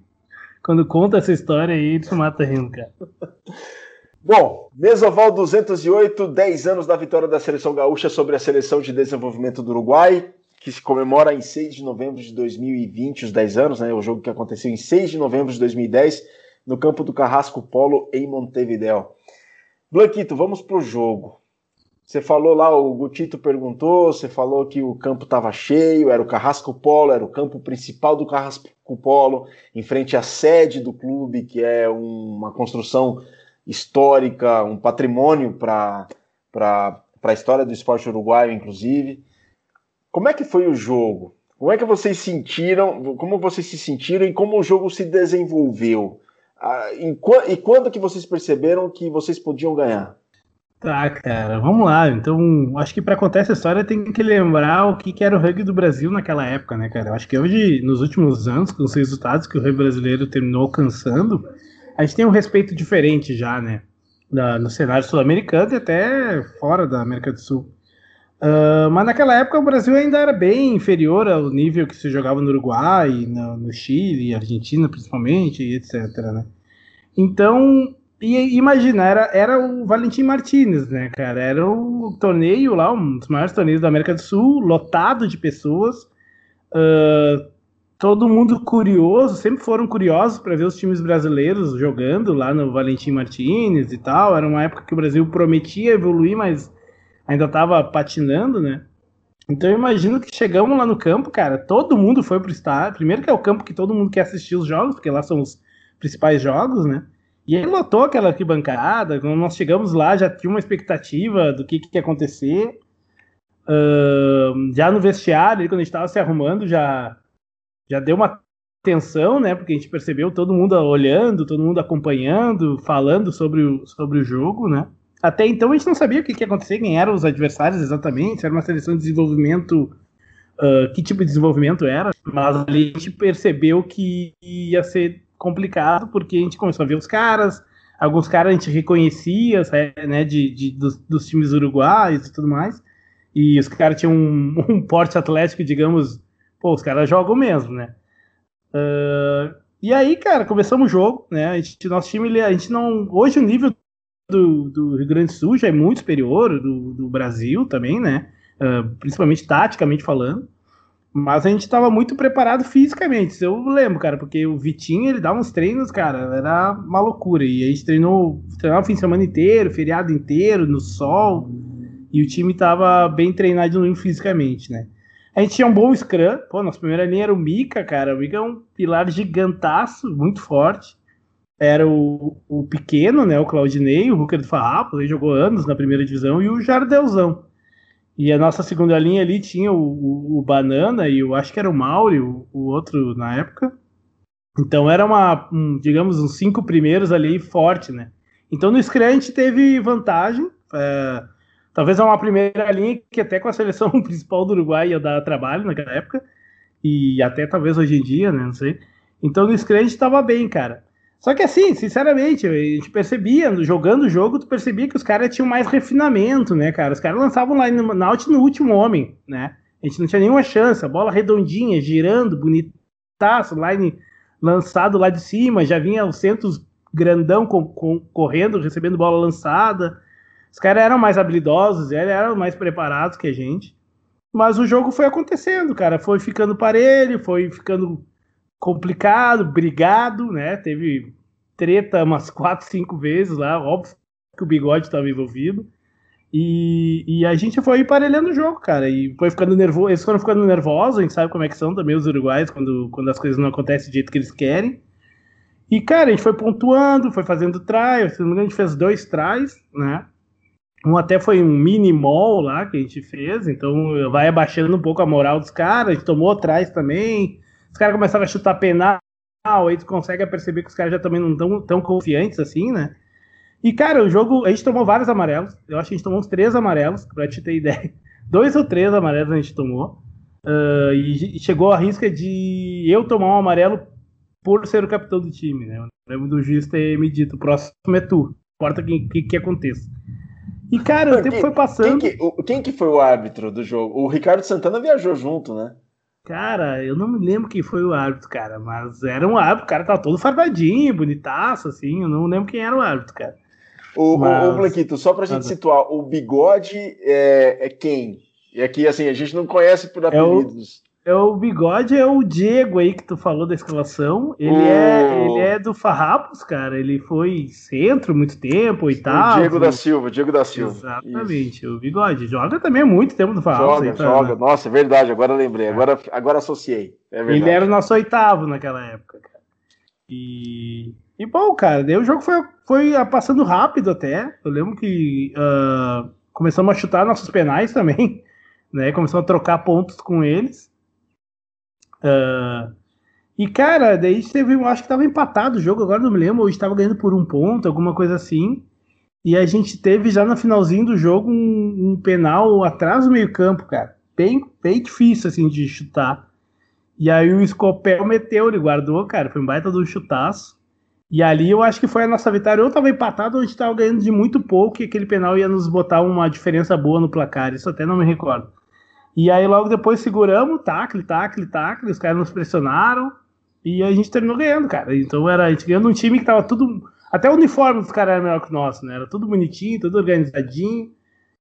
quando conta essa história aí, ele se mata rindo, cara. Bom, Mesoval 208, 10 anos da vitória da seleção gaúcha sobre a seleção de desenvolvimento do Uruguai, que se comemora em 6 de novembro de 2020, os 10 anos, né? O jogo que aconteceu em 6 de novembro de 2010, no campo do Carrasco Polo, em Montevideo. Blanquito, vamos pro jogo. Você falou lá, o Gutito perguntou, você falou que o campo estava cheio, era o Carrasco Polo, era o campo principal do Carrasco Polo, em frente à sede do clube, que é uma construção histórica, um patrimônio para a história do esporte uruguaio, inclusive. Como é que foi o jogo? Como é que vocês sentiram? Como vocês se sentiram e como o jogo se desenvolveu? Ah, e quando que vocês perceberam que vocês podiam ganhar? Tá, cara, vamos lá. Então, acho que para contar essa história tem que lembrar o que, que era o rugby do Brasil naquela época, né, cara? Eu acho que hoje, nos últimos anos, com os resultados que o rugby brasileiro terminou alcançando, a gente tem um respeito diferente já, né? Da, no cenário sul-americano e até fora da América do Sul. Uh, mas naquela época o Brasil ainda era bem inferior ao nível que se jogava no Uruguai, no, no Chile, Argentina principalmente, etc. Né? Então e imagina, era, era o Valentim Martinez, né, cara? Era o torneio lá, um dos maiores torneios da América do Sul, lotado de pessoas. Uh, todo mundo curioso, sempre foram curiosos para ver os times brasileiros jogando lá no Valentim Martinez e tal. Era uma época que o Brasil prometia evoluir, mas ainda estava patinando, né? Então eu imagino que chegamos lá no campo, cara, todo mundo foi pro estádio. Primeiro que é o campo que todo mundo quer assistir os jogos, porque lá são os principais jogos, né? E ele lotou aquela arquibancada. Quando nós chegamos lá, já tinha uma expectativa do que, que ia acontecer. Uh, já no vestiário, quando a gente estava se arrumando, já, já deu uma tensão, né? Porque a gente percebeu todo mundo olhando, todo mundo acompanhando, falando sobre o, sobre o jogo, né? Até então a gente não sabia o que, ia acontecer, quem eram os adversários exatamente, se era uma seleção de desenvolvimento, uh, que tipo de desenvolvimento era, mas ali a gente percebeu que ia ser complicado, porque a gente começou a ver os caras, alguns caras a gente reconhecia, né, de, de dos, dos, times uruguaios e tudo mais, e os caras tinham um, um, porte atlético, digamos, pô, os caras jogam mesmo, né. Uh, e aí, cara, começamos o jogo, né, a gente, nosso time, a gente não, hoje o nível do, do Rio Grande do Sul já é muito superior do, do Brasil também, né, uh, principalmente taticamente falando, mas a gente estava muito preparado fisicamente. Eu lembro, cara, porque o Vitinho ele dava uns treinos, cara, era uma loucura. E a gente treinou, treinava o fim de semana inteiro, feriado inteiro, no sol. E o time estava bem treinado fisicamente, né? A gente tinha um bom scrum. Pô, nossa primeira linha era o Mika, cara. O Mika é um pilar gigantaço, muito forte. Era o, o pequeno, né? O Claudinei, o Hooker do Farrapo, ele jogou anos na primeira divisão, e o Jardelzão. E a nossa segunda linha ali tinha o, o, o Banana e eu acho que era o Mauri, o, o, outro na época. Então era uma, um, digamos, uns cinco primeiros ali forte, né? Então no Scrum a gente teve vantagem. É, talvez é uma primeira linha que até com a seleção principal do Uruguai ia dar trabalho naquela época. E até talvez hoje em dia, né? Não sei. Então no Scrum a gente tava bem, cara. Só que assim, sinceramente, a gente percebia, jogando o jogo, tu percebia que os caras tinham mais refinamento, né, cara? Os caras lançavam line out no último homem, né? A gente não tinha nenhuma chance, a bola redondinha, girando, bonitaço, line lançado lá de cima, já vinha o centros grandão com, com, correndo, recebendo bola lançada. Os caras eram mais habilidosos, eram mais preparados que a gente. Mas o jogo foi acontecendo, cara. Foi ficando parelho, foi ficando complicado, brigado, né? Teve treta umas quatro, cinco vezes lá, óbvio que o bigode estava envolvido. E, e, a gente foi emparelhando o jogo, cara. E foi ficando nervoso. Eles foram ficando nervosos, a gente sabe como é que são também os uruguaios quando, quando as coisas não acontecem do jeito que eles querem. E, cara, a gente foi pontuando, foi fazendo try. Se não me engano, a gente fez dois tries, né? Um até foi um mini mall lá que a gente fez, então vai abaixando um pouco a moral dos caras. A gente tomou atrás também. Os caras começaram a chutar penal, aí tu consegue perceber que os caras já também não estão tão confiantes assim, né? E, cara, o jogo, a gente tomou vários amarelos. Eu acho que a gente tomou uns três amarelos, pra te ter ideia. Dois ou três amarelos a gente tomou. Uh, e chegou a risca de eu tomar um amarelo por ser o capitão do time, né? Eu lembro do juiz ter me dito: o próximo é tu, importa o que, que, que aconteça. E, cara, o tempo foi passando. Quem que, o, quem que foi o árbitro do jogo? O Ricardo Santana viajou junto, né? Cara, eu não me lembro quem foi o árbitro, cara, mas era um árbitro, o cara tava todo fardadinho, bonitaço, assim, eu não lembro quem era o árbitro, cara. O, mas... o, o Blanquito, só pra gente mas... situar, o bigode é, é quem? E aqui, assim, a gente não conhece por apelidos. É o, é o bigode, é o Diego aí que tu falou da escalação. Ele, o... é, ele é do Farrapos, cara. Ele foi centro muito tempo, oitavo. O Diego da Silva, Diego da Silva. Exatamente, Isso. o bigode. Joga também há muito tempo no Farrapos. Joga, aí, tá, joga. Nossa, é verdade, agora lembrei. É. Agora, agora associei. É ele era o nosso oitavo naquela época, cara. E. E bom, cara, daí o jogo foi, foi passando rápido até. Eu lembro que uh, começamos a chutar nossos penais também né? Começou a trocar pontos com eles. Uh, e, cara, daí teve, eu acho que tava empatado o jogo, agora não me lembro, ou estava ganhando por um ponto, alguma coisa assim. E a gente teve já no finalzinho do jogo um, um penal atrás do meio-campo, cara. Bem, bem difícil, assim, de chutar. E aí o Scopel meteu, ele guardou, cara. Foi um baita do chutaço. E ali eu acho que foi a nossa vitória. Ou tava empatado ou a gente tava ganhando de muito pouco e aquele penal ia nos botar uma diferença boa no placar. Isso até não me recordo. E aí logo depois seguramos, tacle, tacle, tacle, os caras nos pressionaram e a gente terminou ganhando, cara. Então era a gente ganhando um time que tava tudo. Até o uniforme dos caras era melhor que o nosso, né? Era tudo bonitinho, tudo organizadinho.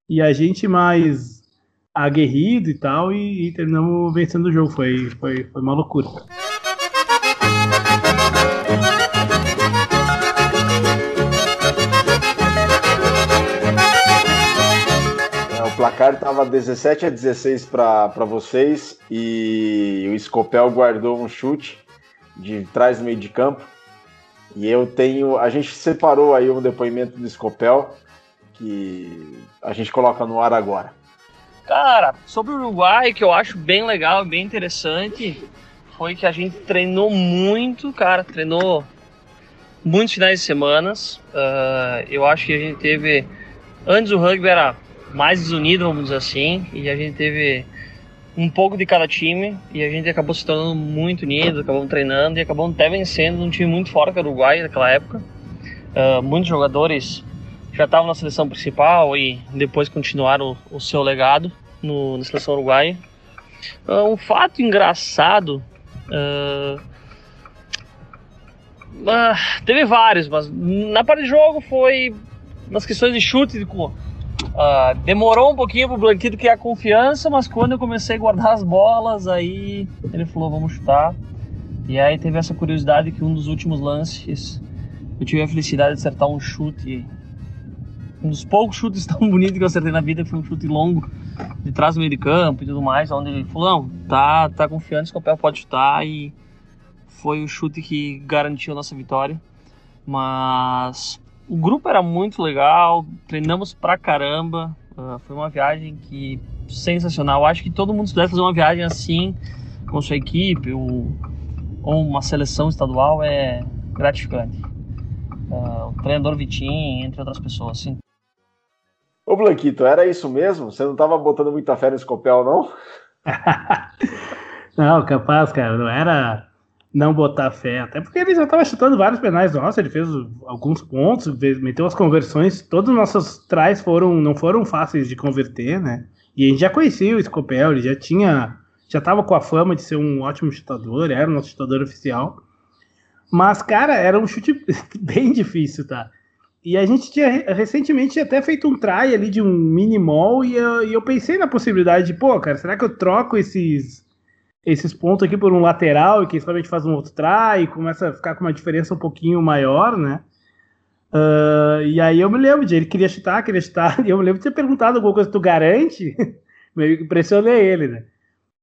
E a gente mais aguerrido e tal, e, e terminamos vencendo o jogo. Foi, foi, foi uma loucura. Placar estava 17 a 16 para vocês e o Scopel guardou um chute de trás meio de campo. E eu tenho. A gente separou aí um depoimento do Scopel que a gente coloca no ar agora. Cara, sobre o Uruguai, que eu acho bem legal, bem interessante, foi que a gente treinou muito, cara, treinou muitos finais de semanas. Uh, eu acho que a gente teve. Antes o rugby era mais desunido, vamos dizer assim, e a gente teve um pouco de cada time e a gente acabou se tornando muito unido, acabamos treinando e acabamos até vencendo um time muito forte que era o Uruguai naquela época. Uh, muitos jogadores já estavam na seleção principal e depois continuaram o, o seu legado no, na seleção uruguaia. Uh, um fato engraçado. Uh, teve vários, mas na parte de jogo foi nas questões de chute, de, Uh, demorou um pouquinho pro Blanquito criar confiança, mas quando eu comecei a guardar as bolas, aí ele falou, vamos chutar. E aí teve essa curiosidade que um dos últimos lances, eu tive a felicidade de acertar um chute, um dos poucos chutes tão bonitos que eu acertei na vida, foi um chute longo, de trás do meio de campo e tudo mais, onde ele falou, não, tá, tá confiante, o Scopel pode chutar, e foi o chute que garantiu a nossa vitória. Mas o grupo era muito legal, treinamos pra caramba. Uh, foi uma viagem que sensacional. Acho que todo mundo se puder fazer uma viagem assim com sua equipe ou, ou uma seleção estadual é gratificante. Uh, o treinador Vitinho, entre outras pessoas, sim. Ô Blanquito, era isso mesmo? Você não estava botando muita fé no Scopel, não? não, capaz, cara. Não era não botar fé. Até porque ele já estava chutando vários penais nossos, ele fez alguns pontos, meteu as conversões. Todos os nossos trás foram, não foram fáceis de converter, né? E a gente já conhecia o Scopel, ele já tinha. Já estava com a fama de ser um ótimo chutador, era o nosso chutador oficial. Mas, cara, era um chute bem difícil, tá? E a gente tinha recentemente até feito um try ali de um mini mall e eu, e eu pensei na possibilidade de, pô, cara, será que eu troco esses esses pontos aqui por um lateral e que a gente faz um outro try e começa a ficar com uma diferença um pouquinho maior, né? Uh, e aí eu me lembro de ele queria chutar, queria chutar, e eu me lembro de ter perguntado alguma coisa, tu garante? Meio que impressionei ele, né?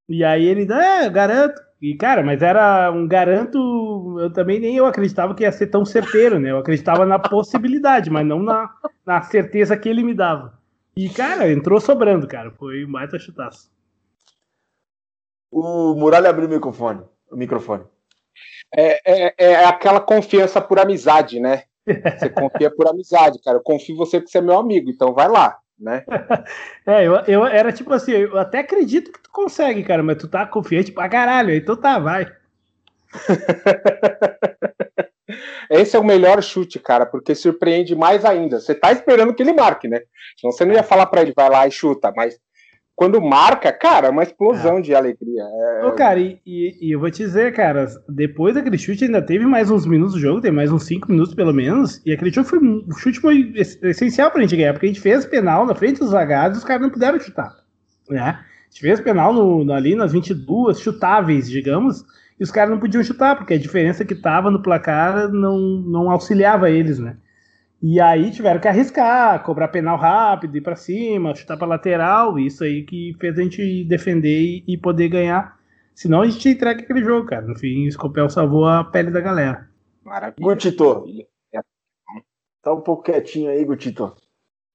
E aí ele, é, garanto. E cara, mas era um garanto, eu também nem eu acreditava que ia ser tão certeiro, né? Eu acreditava na possibilidade, mas não na, na certeza que ele me dava. E, cara, entrou sobrando, cara. Foi um baita chutaço. O Muralha abriu o microfone. O microfone. É, é, é aquela confiança por amizade, né? Você confia por amizade, cara. Eu confio em você porque você é meu amigo, então vai lá, né? É, eu, eu era tipo assim, eu até acredito que tu consegue, cara, mas tu tá confiante pra caralho, então tá, vai. Esse é o melhor chute, cara, porque surpreende mais ainda. Você tá esperando que ele marque, né? Então você não ia falar para ele, vai lá e chuta, mas quando marca, cara, é uma explosão é. de alegria. É... Ô, cara, e, e, e, eu vou te dizer, cara, depois daquele chute ainda teve mais uns minutos do jogo, tem mais uns 5 minutos pelo menos, e aquele chute foi, o chute foi essencial pra gente ganhar, porque a gente fez penal na frente dos zagados e os caras não puderam chutar, né? A gente fez penal no, ali nas 22 chutáveis, digamos, e os caras não podiam chutar, porque a diferença que tava no placar não, não auxiliava eles, né? E aí tiveram que arriscar, cobrar penal rápido, ir para cima, chutar para lateral, isso aí que fez a gente defender e poder ganhar. Senão a gente entrega aquele jogo, cara. No fim, o Scopel salvou a pele da galera. Maravilha. Gutito. Tá um pouco quietinho aí, Gutito.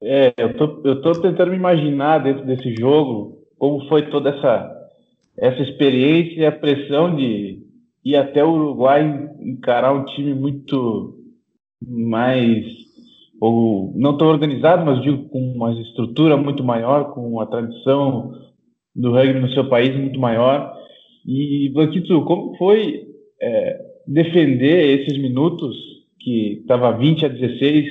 É, eu tô, eu tô tentando me imaginar dentro desse jogo como foi toda essa, essa experiência e a pressão de ir até o Uruguai encarar um time muito mais ou não tão organizado, mas digo com uma estrutura muito maior, com uma tradição do rugby no seu país muito maior. E, Blanquito, como foi é, defender esses minutos, que estava 20 a 16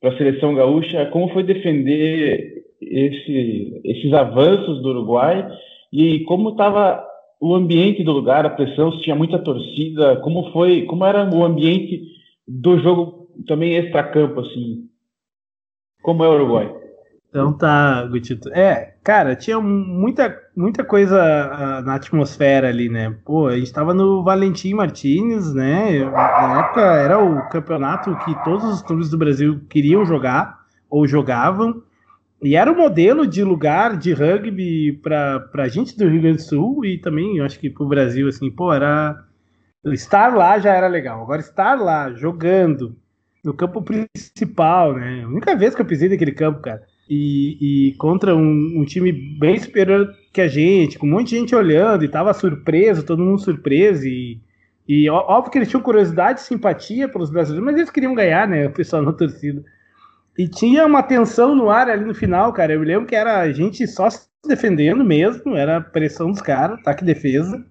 para a seleção gaúcha, como foi defender esse, esses avanços do Uruguai? E como estava o ambiente do lugar, a pressão, se tinha muita torcida, como foi, como era o ambiente do jogo também extra-campo, assim. Como é o Uruguai? Então tá, Gutito. É, cara, tinha muita, muita coisa uh, na atmosfera ali, né? Pô, a gente tava no Valentim Martins, né? Na época era o campeonato que todos os clubes do Brasil queriam jogar ou jogavam. E era o modelo de lugar de rugby para a gente do Rio Grande do Sul e também, eu acho que para o Brasil, assim, pô, era. Estar lá já era legal. Agora, estar lá jogando, no campo principal, né? A única vez que eu pisei naquele campo, cara. E, e contra um, um, time bem superior que a gente, com um monte de gente olhando e tava surpreso, todo mundo surpreso. E, e óbvio que eles tinham curiosidade e simpatia pelos brasileiros, mas eles queriam ganhar, né? O pessoal na torcida. E tinha uma tensão no ar ali no final, cara. Eu me lembro que era a gente só se defendendo mesmo, era pressão dos caras, ataque e defesa.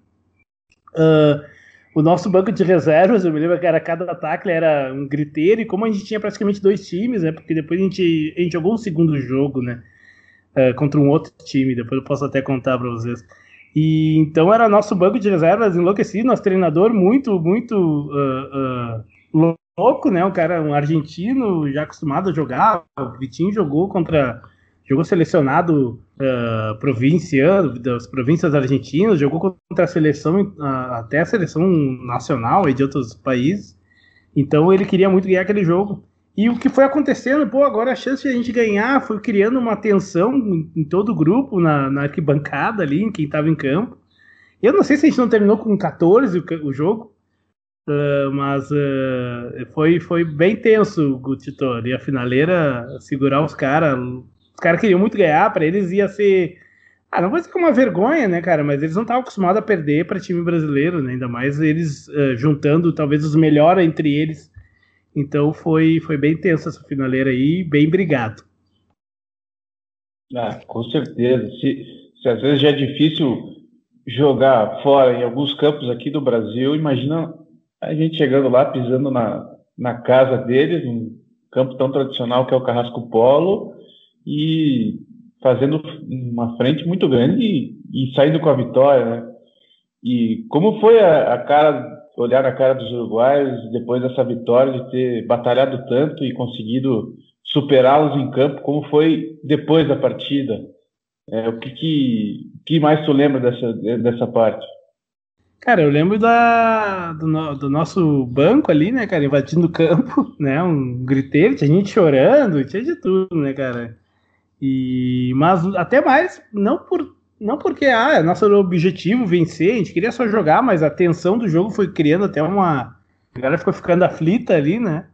Uh, o nosso banco de reservas, eu me lembro que era cada ataque era um griteiro, e como a gente tinha praticamente dois times, né? Porque depois a gente, a gente jogou um segundo jogo, né? Uh, contra um outro time, depois eu posso até contar para vocês. E então era nosso banco de reservas enlouquecido, nosso treinador muito, muito uh, uh, louco, né? Um cara, um argentino já acostumado a jogar. O Vitinho jogou contra jogou selecionado uh, provinciano, das províncias argentinas, jogou contra a seleção, uh, até a seleção nacional de outros países. Então ele queria muito ganhar aquele jogo. E o que foi acontecendo, pô, agora a chance de a gente ganhar foi criando uma tensão em, em todo o grupo, na, na, arquibancada ali, em quem estava em campo. Eu não sei se a gente não terminou com 14 o, o jogo, uh, mas foi, foi bem tenso o Titor. E a finaleira segurar os caras, os caras queriam muito ganhar, para eles ia ser. Ah, não vou dizer que é uma vergonha, né, cara? Mas eles não estavam acostumados a perder para time brasileiro, né? Ainda mais eles uh, juntando talvez os melhores entre eles. Então foi, foi bem tenso essa finaleira aí, bem brigado. Ah, com certeza. Se, se às vezes já é difícil jogar fora em alguns campos aqui do Brasil, imagina a gente chegando lá, pisando na, na casa deles, um campo tão tradicional que é o Carrasco Polo, e fazendo uma frente muito grande e, e saindo com a vitória, né? E como foi a, a, cara, olhar na cara dos uruguaios depois dessa vitória, de ter batalhado tanto e conseguido superá-los em campo, como foi depois da partida? É, o que, que, que, mais tu lembra dessa, dessa parte? Cara, eu lembro da, do, do, nosso banco ali, né, cara, invadindo o campo, né, um griteiro, tinha gente chorando, tinha de tudo, né, cara. E, mas até mais, não por não porque ah, é nosso objetivo vencer, a gente queria só jogar, mas a tensão do jogo foi criando até uma. A galera ficou ficando aflita ali, né?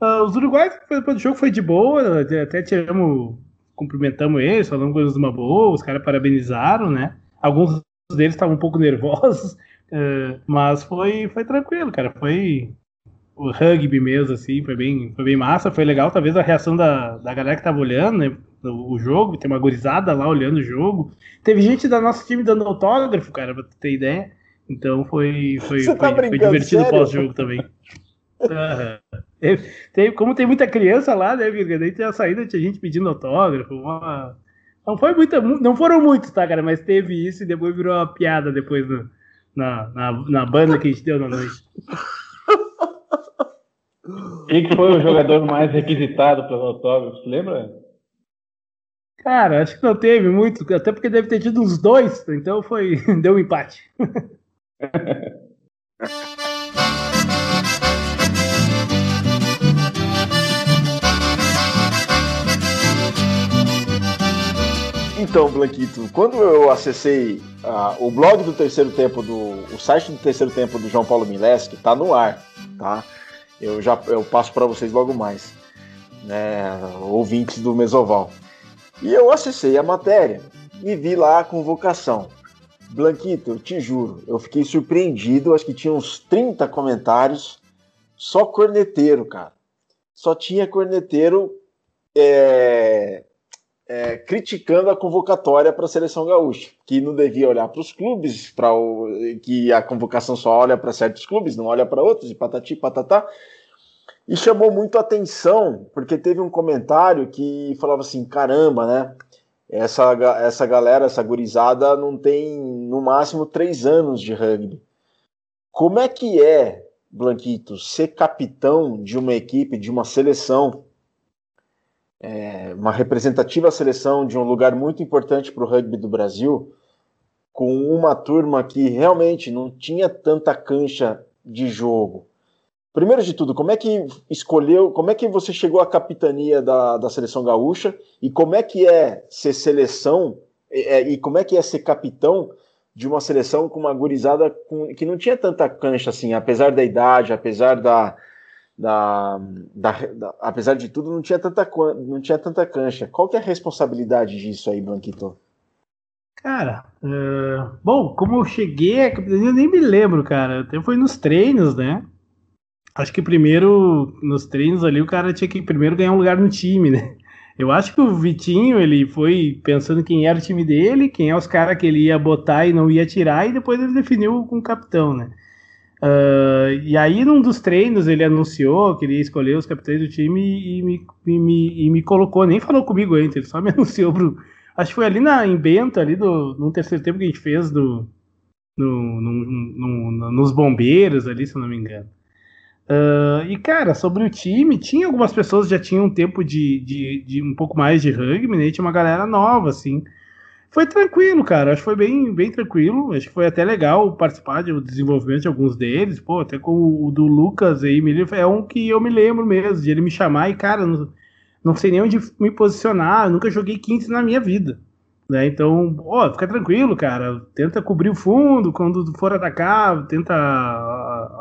Uh, os uruguaios, depois do jogo, foi de boa, até tiramos cumprimentamos eles, falamos coisas de uma boa, os caras parabenizaram, né? Alguns deles estavam um pouco nervosos, uh, mas foi, foi tranquilo, cara. Foi o rugby mesmo, assim, foi bem, foi bem massa, foi legal, talvez a reação da, da galera que tava olhando, né? O, o jogo, tem uma gorizada lá olhando o jogo. Teve gente da nosso time dando autógrafo, cara, pra ter ideia. Então foi, foi, foi, tá foi, divertido pós-jogo também. Uhum. Tem, como tem muita criança lá, né, Virga? Daí tem a saída, tinha gente pedindo autógrafo. Uma... Não foi muita, não foram muitos, tá, cara? Mas teve isso e depois virou uma piada depois no, na, na, na banda que a gente deu na noite. Quem que foi o jogador mais requisitado pelos autógrafos, lembra? Cara, acho que não teve muito, até porque deve ter tido uns dois, então foi deu um empate. Então, Blanquito, quando eu acessei uh, o blog do terceiro tempo do. o site do terceiro tempo do João Paulo Mileski, tá no ar, tá? Eu já eu passo para vocês logo mais, né, ouvintes do Mesoval. E eu acessei a matéria e vi lá a convocação. Blanquito, eu te juro, eu fiquei surpreendido, acho que tinha uns 30 comentários, só corneteiro, cara. Só tinha corneteiro é, é, criticando a convocatória para a seleção gaúcha, que não devia olhar para os clubes, para que a convocação só olha para certos clubes, não olha para outros, e patati patatá. E chamou muito atenção, porque teve um comentário que falava assim: caramba, né? Essa, essa galera, essa gurizada, não tem no máximo três anos de rugby. Como é que é, Blanquito, ser capitão de uma equipe, de uma seleção, é, uma representativa seleção de um lugar muito importante para o rugby do Brasil, com uma turma que realmente não tinha tanta cancha de jogo? Primeiro de tudo, como é que escolheu, como é que você chegou à capitania da, da seleção gaúcha e como é que é ser seleção é, e como é que é ser capitão de uma seleção com uma gurizada com, que não tinha tanta cancha assim, apesar da idade, apesar da, da, da, da, apesar de tudo, não tinha tanta não tinha tanta cancha. Qual que é a responsabilidade disso aí, Blanquito? Cara, uh, bom, como eu cheguei à capitania, eu nem me lembro, cara. Até foi nos treinos, né? Acho que primeiro, nos treinos ali, o cara tinha que primeiro ganhar um lugar no time, né? Eu acho que o Vitinho, ele foi pensando quem era o time dele, quem é os caras que ele ia botar e não ia tirar, e depois ele definiu com o capitão, né? Uh, e aí, num dos treinos, ele anunciou que ele ia escolher os capitães do time e me, e me, e me colocou, nem falou comigo antes, ele só me anunciou pro. Acho que foi ali na, em Bento, ali do, no terceiro tempo que a gente fez do, no, no, no, nos bombeiros ali, se eu não me engano. Uh, e, cara, sobre o time, tinha algumas pessoas que já tinham um tempo de, de, de, um pouco mais de rugby, né? Tinha uma galera nova, assim. Foi tranquilo, cara. Acho que foi bem, bem tranquilo. Acho que foi até legal participar do desenvolvimento de alguns deles. Pô, até com o do Lucas aí, é um que eu me lembro mesmo, de ele me chamar e, cara, não, não sei nem onde me posicionar. Eu nunca joguei 15 na minha vida. Né? Então, ó, fica tranquilo, cara. Tenta cobrir o fundo quando for atacar, tenta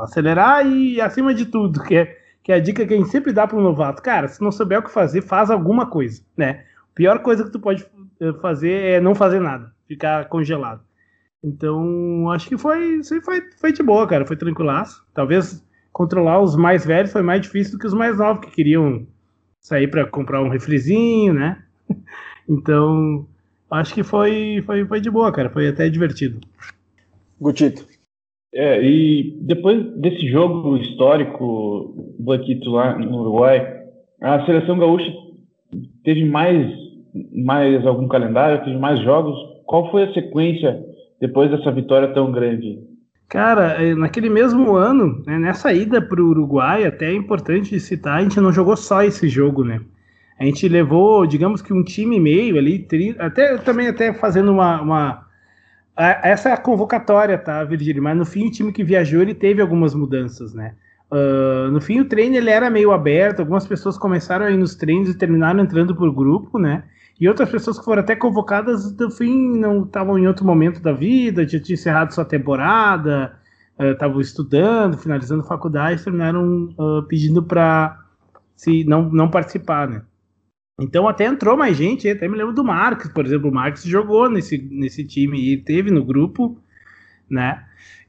acelerar e acima de tudo, que é, que é a dica que a gente sempre dá para um novato. Cara, se não souber o que fazer, faz alguma coisa, né? A pior coisa que tu pode eh, fazer é não fazer nada, ficar congelado. Então, acho que foi, foi, foi de boa, cara. Foi tranquilaço. Talvez controlar os mais velhos foi mais difícil do que os mais novos, que queriam sair para comprar um refrizinho, né? Então, acho que foi, foi, foi de boa, cara. Foi até divertido. Gutito. É, e depois desse jogo histórico, Blanquito lá no Uruguai, a seleção gaúcha teve mais, mais algum calendário, teve mais jogos. Qual foi a sequência depois dessa vitória tão grande? Cara, é, naquele mesmo ano, né, nessa ida para o Uruguai, até é importante citar, a gente não jogou só esse jogo, né? A gente levou, digamos que um time e meio ali, até também até fazendo uma, uma essa é a convocatória, tá, Virgílio? Mas no fim o time que viajou ele teve algumas mudanças, né? Uh, no fim o treino ele era meio aberto, algumas pessoas começaram a ir nos treinos e terminaram entrando por grupo, né? E outras pessoas que foram até convocadas, no fim, não estavam em outro momento da vida, já tinha encerrado sua temporada, estavam uh, estudando, finalizando faculdade, terminaram uh, pedindo para se não, não participar, né? Então até entrou mais gente, até me lembro do Marcos, por exemplo, o Marcos jogou nesse, nesse time e teve no grupo, né?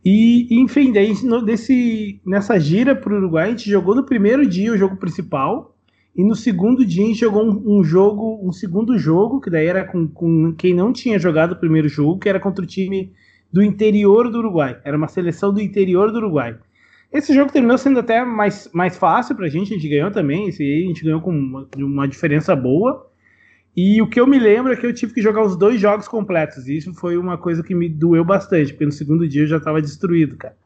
E, enfim, daí nesse, nessa gira para o Uruguai, a gente jogou no primeiro dia o jogo principal, e no segundo dia a gente jogou um, um jogo, um segundo jogo, que daí era com, com, quem não tinha jogado o primeiro jogo, que era contra o time do interior do Uruguai. Era uma seleção do interior do Uruguai. Esse jogo terminou sendo até mais, mais fácil pra gente, a gente ganhou também, esse a gente ganhou com uma, uma diferença boa. E o que eu me lembro é que eu tive que jogar os dois jogos completos. E isso foi uma coisa que me doeu bastante, porque no segundo dia eu já estava destruído, cara.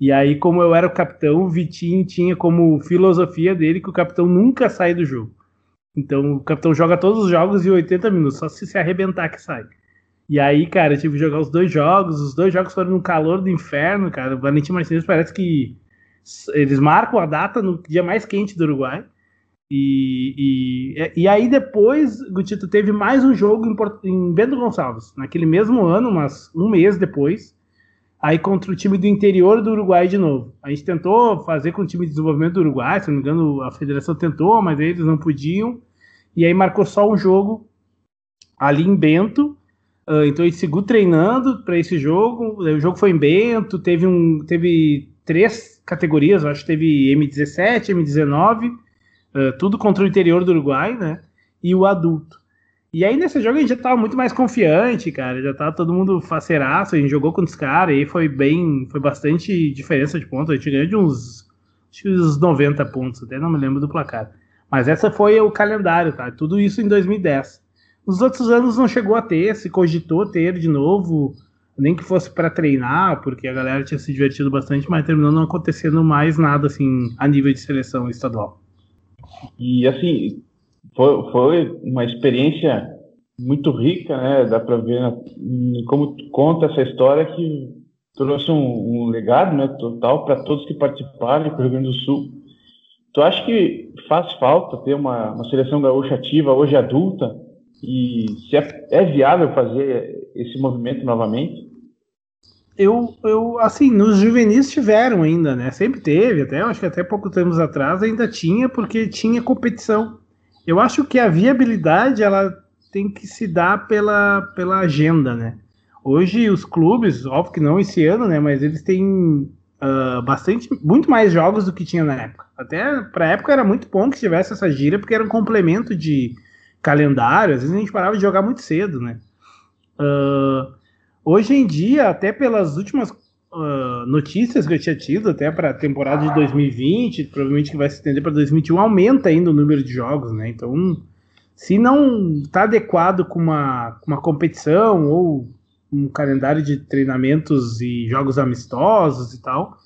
E aí, como eu era o capitão, o Vitinho tinha como filosofia dele que o capitão nunca sai do jogo. Então o capitão joga todos os jogos em 80 minutos, só se se arrebentar que sai. E aí, cara, eu tive que jogar os dois jogos, os dois jogos foram no calor do inferno, cara. O Valentim Martins parece que eles marcam a data no dia mais quente do Uruguai. E, e, e aí depois, Gutito, teve mais um jogo em, em Bento Gonçalves, naquele mesmo ano, mas um mês depois, aí contra o time do interior do Uruguai de novo. A gente tentou fazer com o time de desenvolvimento do Uruguai, se não me engano, a federação tentou, mas eles não podiam. E aí marcou só um jogo ali em Bento. Uh, então gente seguiu treinando para esse jogo. O jogo foi em Bento, teve um, teve três categorias, acho que teve M17, M19, uh, tudo contra o interior do Uruguai, né? E o adulto. E aí nesse jogo a gente já tava muito mais confiante, cara. Já tava todo mundo faceiraço, a gente jogou com os caras, e foi bem. Foi bastante diferença de pontos. A gente ganhou de uns. Uns 90 pontos, até não me lembro do placar. Mas essa foi o calendário, tá? Tudo isso em 2010. Nos outros anos não chegou a ter, se cogitou ter de novo nem que fosse para treinar, porque a galera tinha se divertido bastante, mas terminou não acontecendo mais nada assim a nível de seleção estadual. E assim, foi, foi uma experiência muito rica, né? Dá para ver como conta essa história que trouxe um, um legado, né, total para todos que participaram para o Rio Grande do Sul. Tu acha que faz falta ter uma, uma seleção gaúcha ativa hoje adulta e se é, é viável fazer esse movimento novamente? Eu, eu, assim, nos juvenis tiveram ainda, né? Sempre teve, até acho que até pouco tempos atrás ainda tinha, porque tinha competição. Eu acho que a viabilidade ela tem que se dar pela, pela agenda, né? Hoje os clubes, óbvio que não esse ano, né? Mas eles têm uh, bastante, muito mais jogos do que tinha na época. Até para a época era muito bom que tivesse essa gira, porque era um complemento de calendário. Às vezes a gente parava de jogar muito cedo, né? Uh, Hoje em dia, até pelas últimas uh, notícias que eu tinha tido, até para a temporada de 2020, provavelmente que vai se estender para 2021, aumenta ainda o número de jogos, né? Então, se não está adequado com uma, uma competição ou um calendário de treinamentos e jogos amistosos e tal,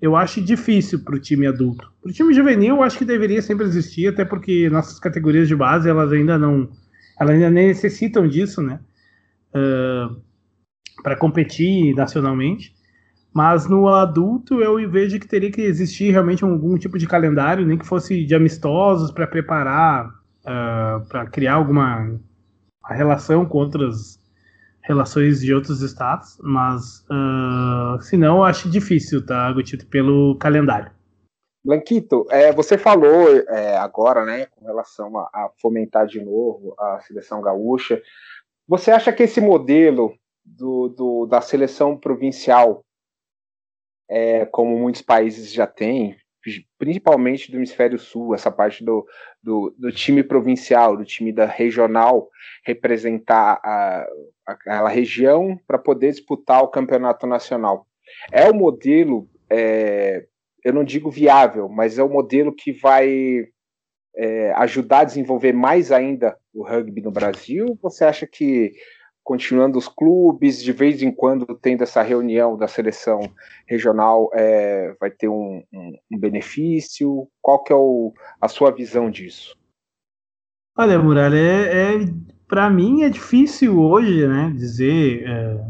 eu acho difícil para o time adulto. Para o time juvenil, eu acho que deveria sempre existir, até porque nossas categorias de base elas ainda não, elas ainda necessitam disso, né? Uh, para competir nacionalmente. Mas no adulto eu vejo que teria que existir realmente algum tipo de calendário, nem que fosse de amistosos para preparar, uh, ah, para criar alguma relação com outras relações de outros estados, mas uh, se não, eu acho difícil, tá, Gutito, pelo calendário. Blanquito, é, você falou é, agora, né, com relação a, a, fomentar de novo a seleção gaúcha. Você acha que esse modelo do, do, da seleção provincial, é, como muitos países já têm, principalmente do hemisfério sul, essa parte do, do, do time provincial, do time da regional, representar a, aquela região para poder disputar o campeonato nacional. É o modelo, é, eu não digo viável, mas é o modelo que vai é, ajudar a desenvolver mais ainda o rugby no Brasil? Você acha que continuando os clubes, de vez em quando tendo essa reunião da seleção regional, é, vai ter um, um, benefício? Qual que é o, a sua visão disso? Olha, Muralha, é, é para mim é difícil hoje, né, dizer é,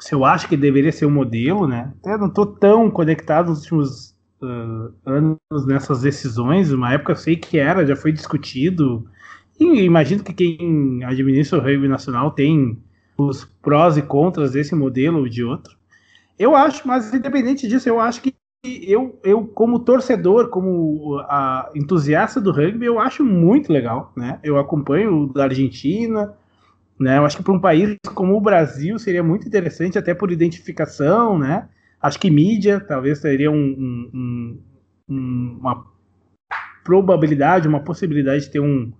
se eu acho que deveria ser o um modelo, né? Até não estou tão conectado nos últimos uh, anos nessas decisões. Uma época eu sei que era, já foi discutido. Imagino que quem administra o rugby nacional tem os prós e contras desse modelo ou de outro. Eu acho, mas independente disso, eu acho que eu, eu como torcedor, como a, entusiasta do rugby, eu acho muito legal, né? Eu acompanho o da Argentina, né? Eu acho que para um país como o Brasil seria muito interessante, até por identificação, né? Acho que mídia talvez teria um, um, um, uma probabilidade, uma possibilidade de ter um,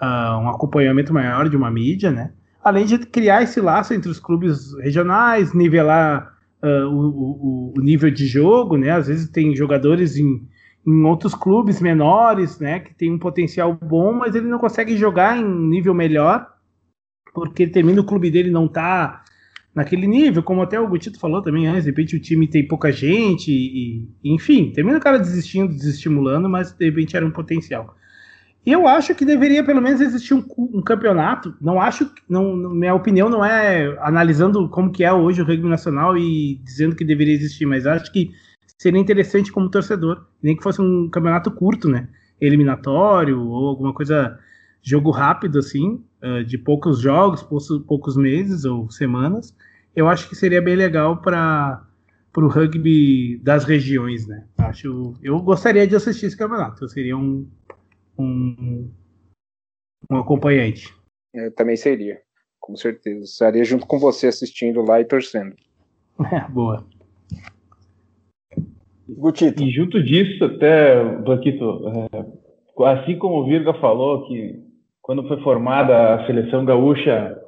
uh, um acompanhamento maior de uma mídia, né? Além de criar esse laço entre os clubes regionais, nivelar uh, o, o, o, nível de jogo, né? Às vezes tem jogadores em, em outros clubes menores, né? Que tem um potencial bom, mas ele não consegue jogar em nível melhor porque termina o clube dele não tá naquele nível, como até o Gutito falou também antes, de repente o time tem pouca gente, e, e, enfim, termina o cara desistindo, desestimulando, mas de repente era um potencial. Eu acho que deveria pelo menos existir um, um campeonato. Não acho, não, minha opinião não é analisando como que é hoje o rugby nacional e dizendo que deveria existir, mas acho que seria interessante como torcedor, nem que fosse um campeonato curto, né? Eliminatório ou alguma coisa jogo rápido assim, de poucos jogos, poucos meses ou semanas. Eu acho que seria bem legal para para o rugby das regiões, né? Acho, eu gostaria de assistir esse campeonato. Seria um, um, um acompanhante. Eu também seria, com certeza. Estaria junto com você assistindo lá e torcendo. É, boa. Gutito. E junto disso, até, Blanquito, é, assim como o Virga falou, que quando foi formada a seleção gaúcha,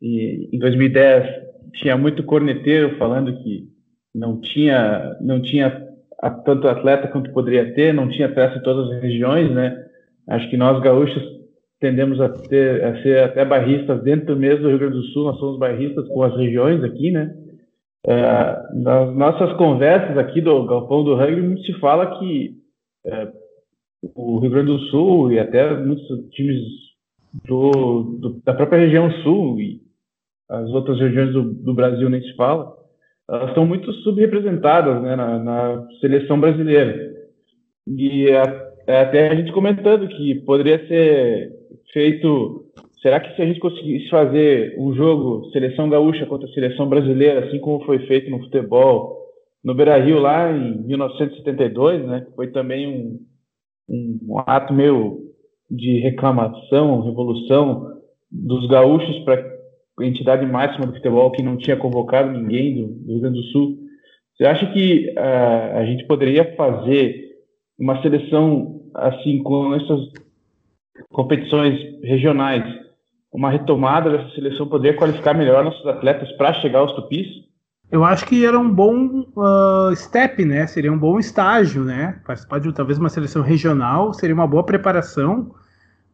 e em 2010 tinha muito corneteiro falando que não tinha, não tinha tanto atleta quanto poderia ter, não tinha peça em todas as regiões, né? Acho que nós gaúchos tendemos a, ter, a ser até barristas dentro mesmo do Rio Grande do Sul, nós somos barristas com as regiões aqui, né? É, nas nossas conversas aqui do Galpão do Rugby, muito se fala que é, o Rio Grande do Sul e até muitos times do, do, da própria região sul e as outras regiões do, do Brasil nem se fala, elas estão muito subrepresentadas né, na, na seleção brasileira. E a, é até a gente comentando que poderia ser feito. Será que se a gente conseguisse fazer um jogo seleção gaúcha contra seleção brasileira, assim como foi feito no futebol, no Beira Rio lá em 1972, né? Foi também um, um, um ato meio de reclamação, revolução dos gaúchos para entidade máxima do futebol que não tinha convocado ninguém do, do Rio Grande do Sul. Você acha que uh, a gente poderia fazer uma seleção assim com essas competições regionais, uma retomada dessa seleção poderia qualificar melhor nossos atletas para chegar aos tupis? Eu acho que era um bom uh, step, né? Seria um bom estágio, né? Participar de talvez uma seleção regional seria uma boa preparação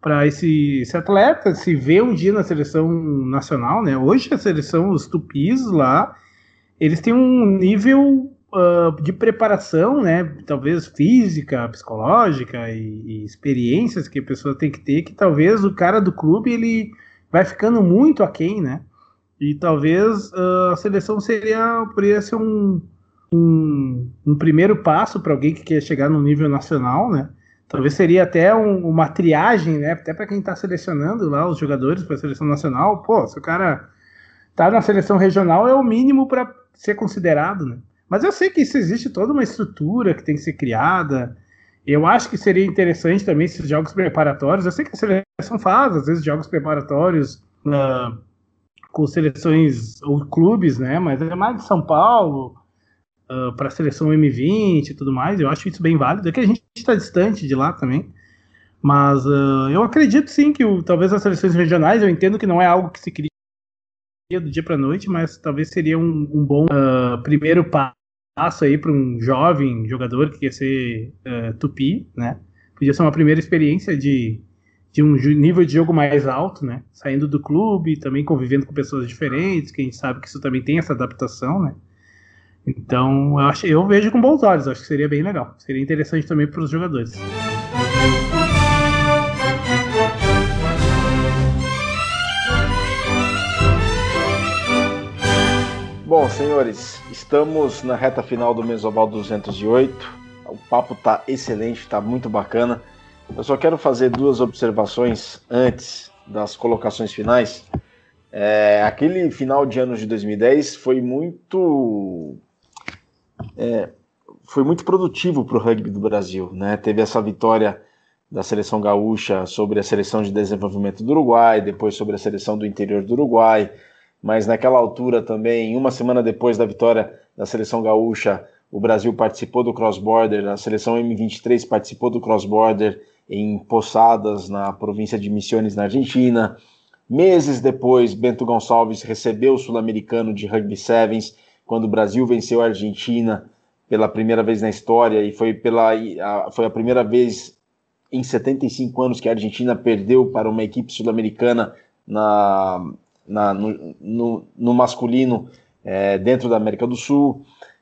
para esse, esse, atleta se ver um dia na seleção nacional, né? Hoje a seleção, os tupis lá, eles têm um nível uh, de preparação, né? Talvez física, psicológica e, e, experiências que a pessoa tem que ter, que talvez o cara do clube ele vai ficando muito aquém, né? E talvez uh, a seleção seria poderia ser um, um, um primeiro passo para alguém que quer chegar no nível nacional, né? Talvez seria até um, uma triagem, né? Até para quem está selecionando lá os jogadores para a seleção nacional. Pô, se o cara tá na seleção regional, é o mínimo para ser considerado, né? Mas eu sei que isso existe toda uma estrutura que tem que ser criada. Eu acho que seria interessante também esses jogos preparatórios. Eu sei que a seleção faz, às vezes, jogos preparatórios. Uh, com seleções ou clubes, né? Mas é mais de São Paulo, uh, ah, para a seleção M20 e tudo mais. Eu acho isso bem válido. É que a gente está distante de lá também. Mas uh, eu acredito sim que o, talvez as seleções regionais, eu entendo que não é algo que se cria do dia para noite, mas talvez seria um, um bom uh, primeiro passo aí para um jovem jogador que quer ser tupi, né? Podia ser uma primeira experiência de de um nível de jogo mais alto, né? Saindo do clube, também convivendo com pessoas diferentes, que a gente sabe que isso também tem essa adaptação, né? Então, eu, acho, eu vejo com bons olhos, acho que seria bem legal. Seria interessante também para os jogadores. Bom, senhores, estamos na reta final do Mesoval 208. O papo tá excelente, tá muito bacana. Eu só quero fazer duas observações antes das colocações finais. É, aquele final de ano de 2010 foi muito. É, foi muito produtivo para o rugby do Brasil. Né? Teve essa vitória da seleção gaúcha sobre a seleção de desenvolvimento do Uruguai, depois sobre a seleção do interior do Uruguai, mas naquela altura também, uma semana depois da vitória da seleção gaúcha, o Brasil participou do cross-border, a seleção M23 participou do cross-border em Posadas, na província de Misiones, na Argentina. Meses depois, Bento Gonçalves recebeu o sul-americano de rugby sevens, quando o Brasil venceu a Argentina pela primeira vez na história, e foi, pela, a, foi a primeira vez em 75 anos que a Argentina perdeu para uma equipe sul-americana na, na, no, no, no masculino é, dentro da América do Sul,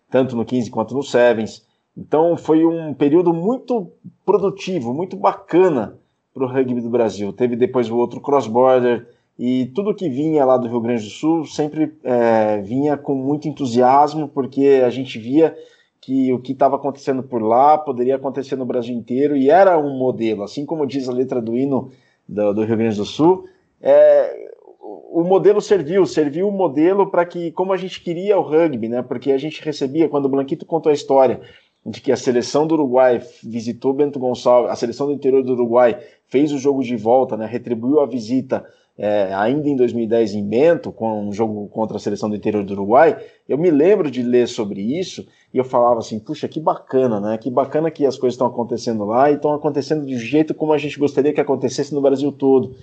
tanto no 15 quanto no Sevens. Então foi um período muito produtivo, muito bacana para o rugby do Brasil. Teve depois o outro cross-border e tudo que vinha lá do Rio Grande do Sul sempre é, vinha com muito entusiasmo, porque a gente via que o que estava acontecendo por lá poderia acontecer no Brasil inteiro e era um modelo, assim como diz a letra do hino do, do Rio Grande do Sul. É, o modelo serviu, serviu o modelo para que, como a gente queria o rugby, né? Porque a gente recebia, quando o Blanquito contou a história de que a seleção do Uruguai visitou Bento Gonçalves, a seleção do interior do Uruguai fez o jogo de volta, né? Retribuiu a visita é, ainda em 2010 em Bento, com um jogo contra a seleção do interior do Uruguai. Eu me lembro de ler sobre isso e eu falava assim, puxa, que bacana, né? Que bacana que as coisas estão acontecendo lá e estão acontecendo do jeito como a gente gostaria que acontecesse no Brasil todo.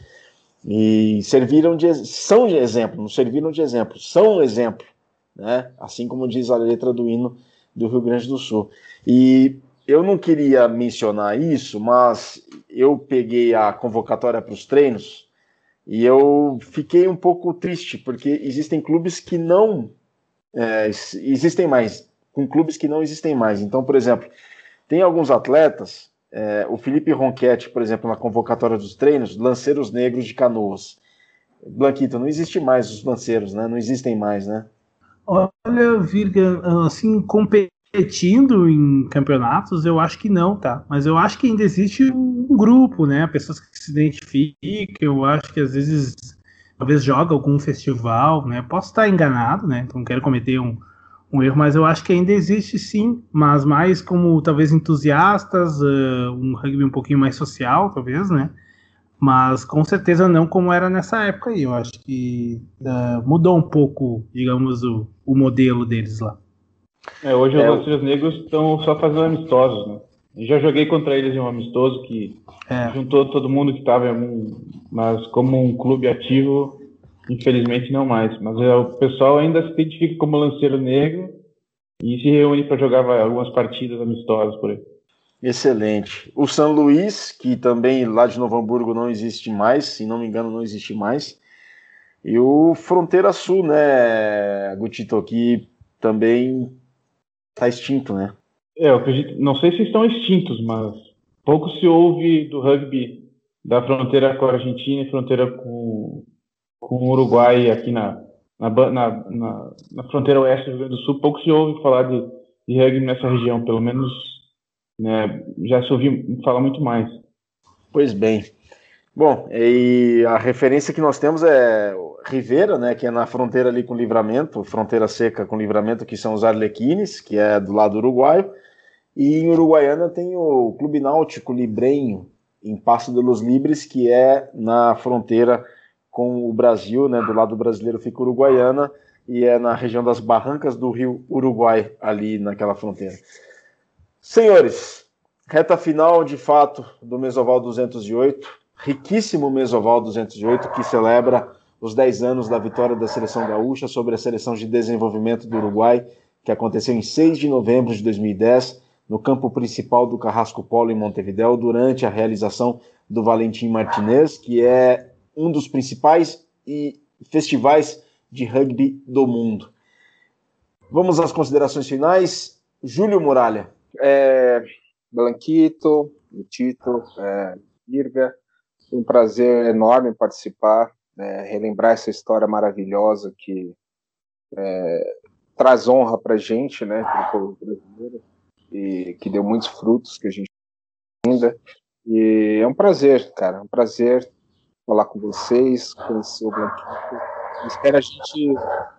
E serviram de são de exemplo, não serviram de exemplo, são um exemplo, né? Assim como diz a letra do hino do Rio Grande do Sul. E eu não queria mencionar isso, mas eu peguei a convocatória para os treinos e eu fiquei um pouco triste, porque existem clubes que não é, existem mais, com clubes que não existem mais. Então, por exemplo, tem alguns atletas é, o Felipe Ronquete, por exemplo, na convocatória dos treinos, lanceiros negros de canoas. Blanquito, não existe mais os lanceiros, né? Não existem mais, né? Olha, Virga, assim, competindo em campeonatos, eu acho que não, tá? Mas eu acho que ainda existe um grupo, né? Pessoas que se identificam, eu acho que às vezes, talvez joga algum festival, né? Posso estar enganado, né? Então quero cometer um, um erro, mas eu acho que ainda existe sim, mas mais como talvez entusiastas, uh, um rugby um pouquinho mais social, talvez, né? Mas com certeza não como era nessa época aí. Eu acho que uh, mudou um pouco, digamos, o, o modelo deles lá. É, hoje é, os Lanceiros Negros estão só fazendo amistosos, né? Eu já joguei contra eles em um amistoso que é. juntou todo mundo que estava, mas como um clube ativo, Infelizmente não mais, mas é, o pessoal ainda se identifica como lanceiro negro e se reúne para jogar algumas partidas amistosas por aí. Excelente. O São Luís, que também lá de Novo Hamburgo não existe mais, se não me engano, não existe mais. E o Fronteira Sul, né, Gutito, que também está extinto, né? É, eu acredito, não sei se estão extintos, mas pouco se ouve do rugby da fronteira com a Argentina e fronteira com, com o Uruguai aqui na, na, na, na, na fronteira oeste do Rio Grande do Sul, pouco se ouve falar de, de rugby nessa região, pelo menos né, já se ouviu falar muito mais. Pois bem. Bom, e a referência que nós temos é Rivera, né, que é na fronteira ali com Livramento, fronteira seca com Livramento, que são os Arlequines, que é do lado uruguaio, e em Uruguaiana tem o Clube Náutico Librenho, em Passo de los Libres, que é na fronteira com o Brasil, né? Do lado brasileiro fica Uruguaiana e é na região das barrancas do rio Uruguai, ali naquela fronteira. Senhores, reta final de fato do Mesoval 208, riquíssimo Mesoval 208 que celebra os 10 anos da vitória da seleção gaúcha sobre a seleção de desenvolvimento do Uruguai, que aconteceu em 6 de novembro de 2010, no campo principal do Carrasco Polo em Montevideo, durante a realização do Valentim Martinez, que é um dos principais e festivais de rugby do mundo. Vamos às considerações finais. Júlio Muralha. É, Blanquito, Tito, é, Irga, um prazer enorme participar, é, relembrar essa história maravilhosa que é, traz honra para gente, né, para o povo brasileiro, e que deu muitos frutos que a gente ainda. E é um prazer, cara, é um prazer falar com vocês, conhecer o Blanquito. Espero a gente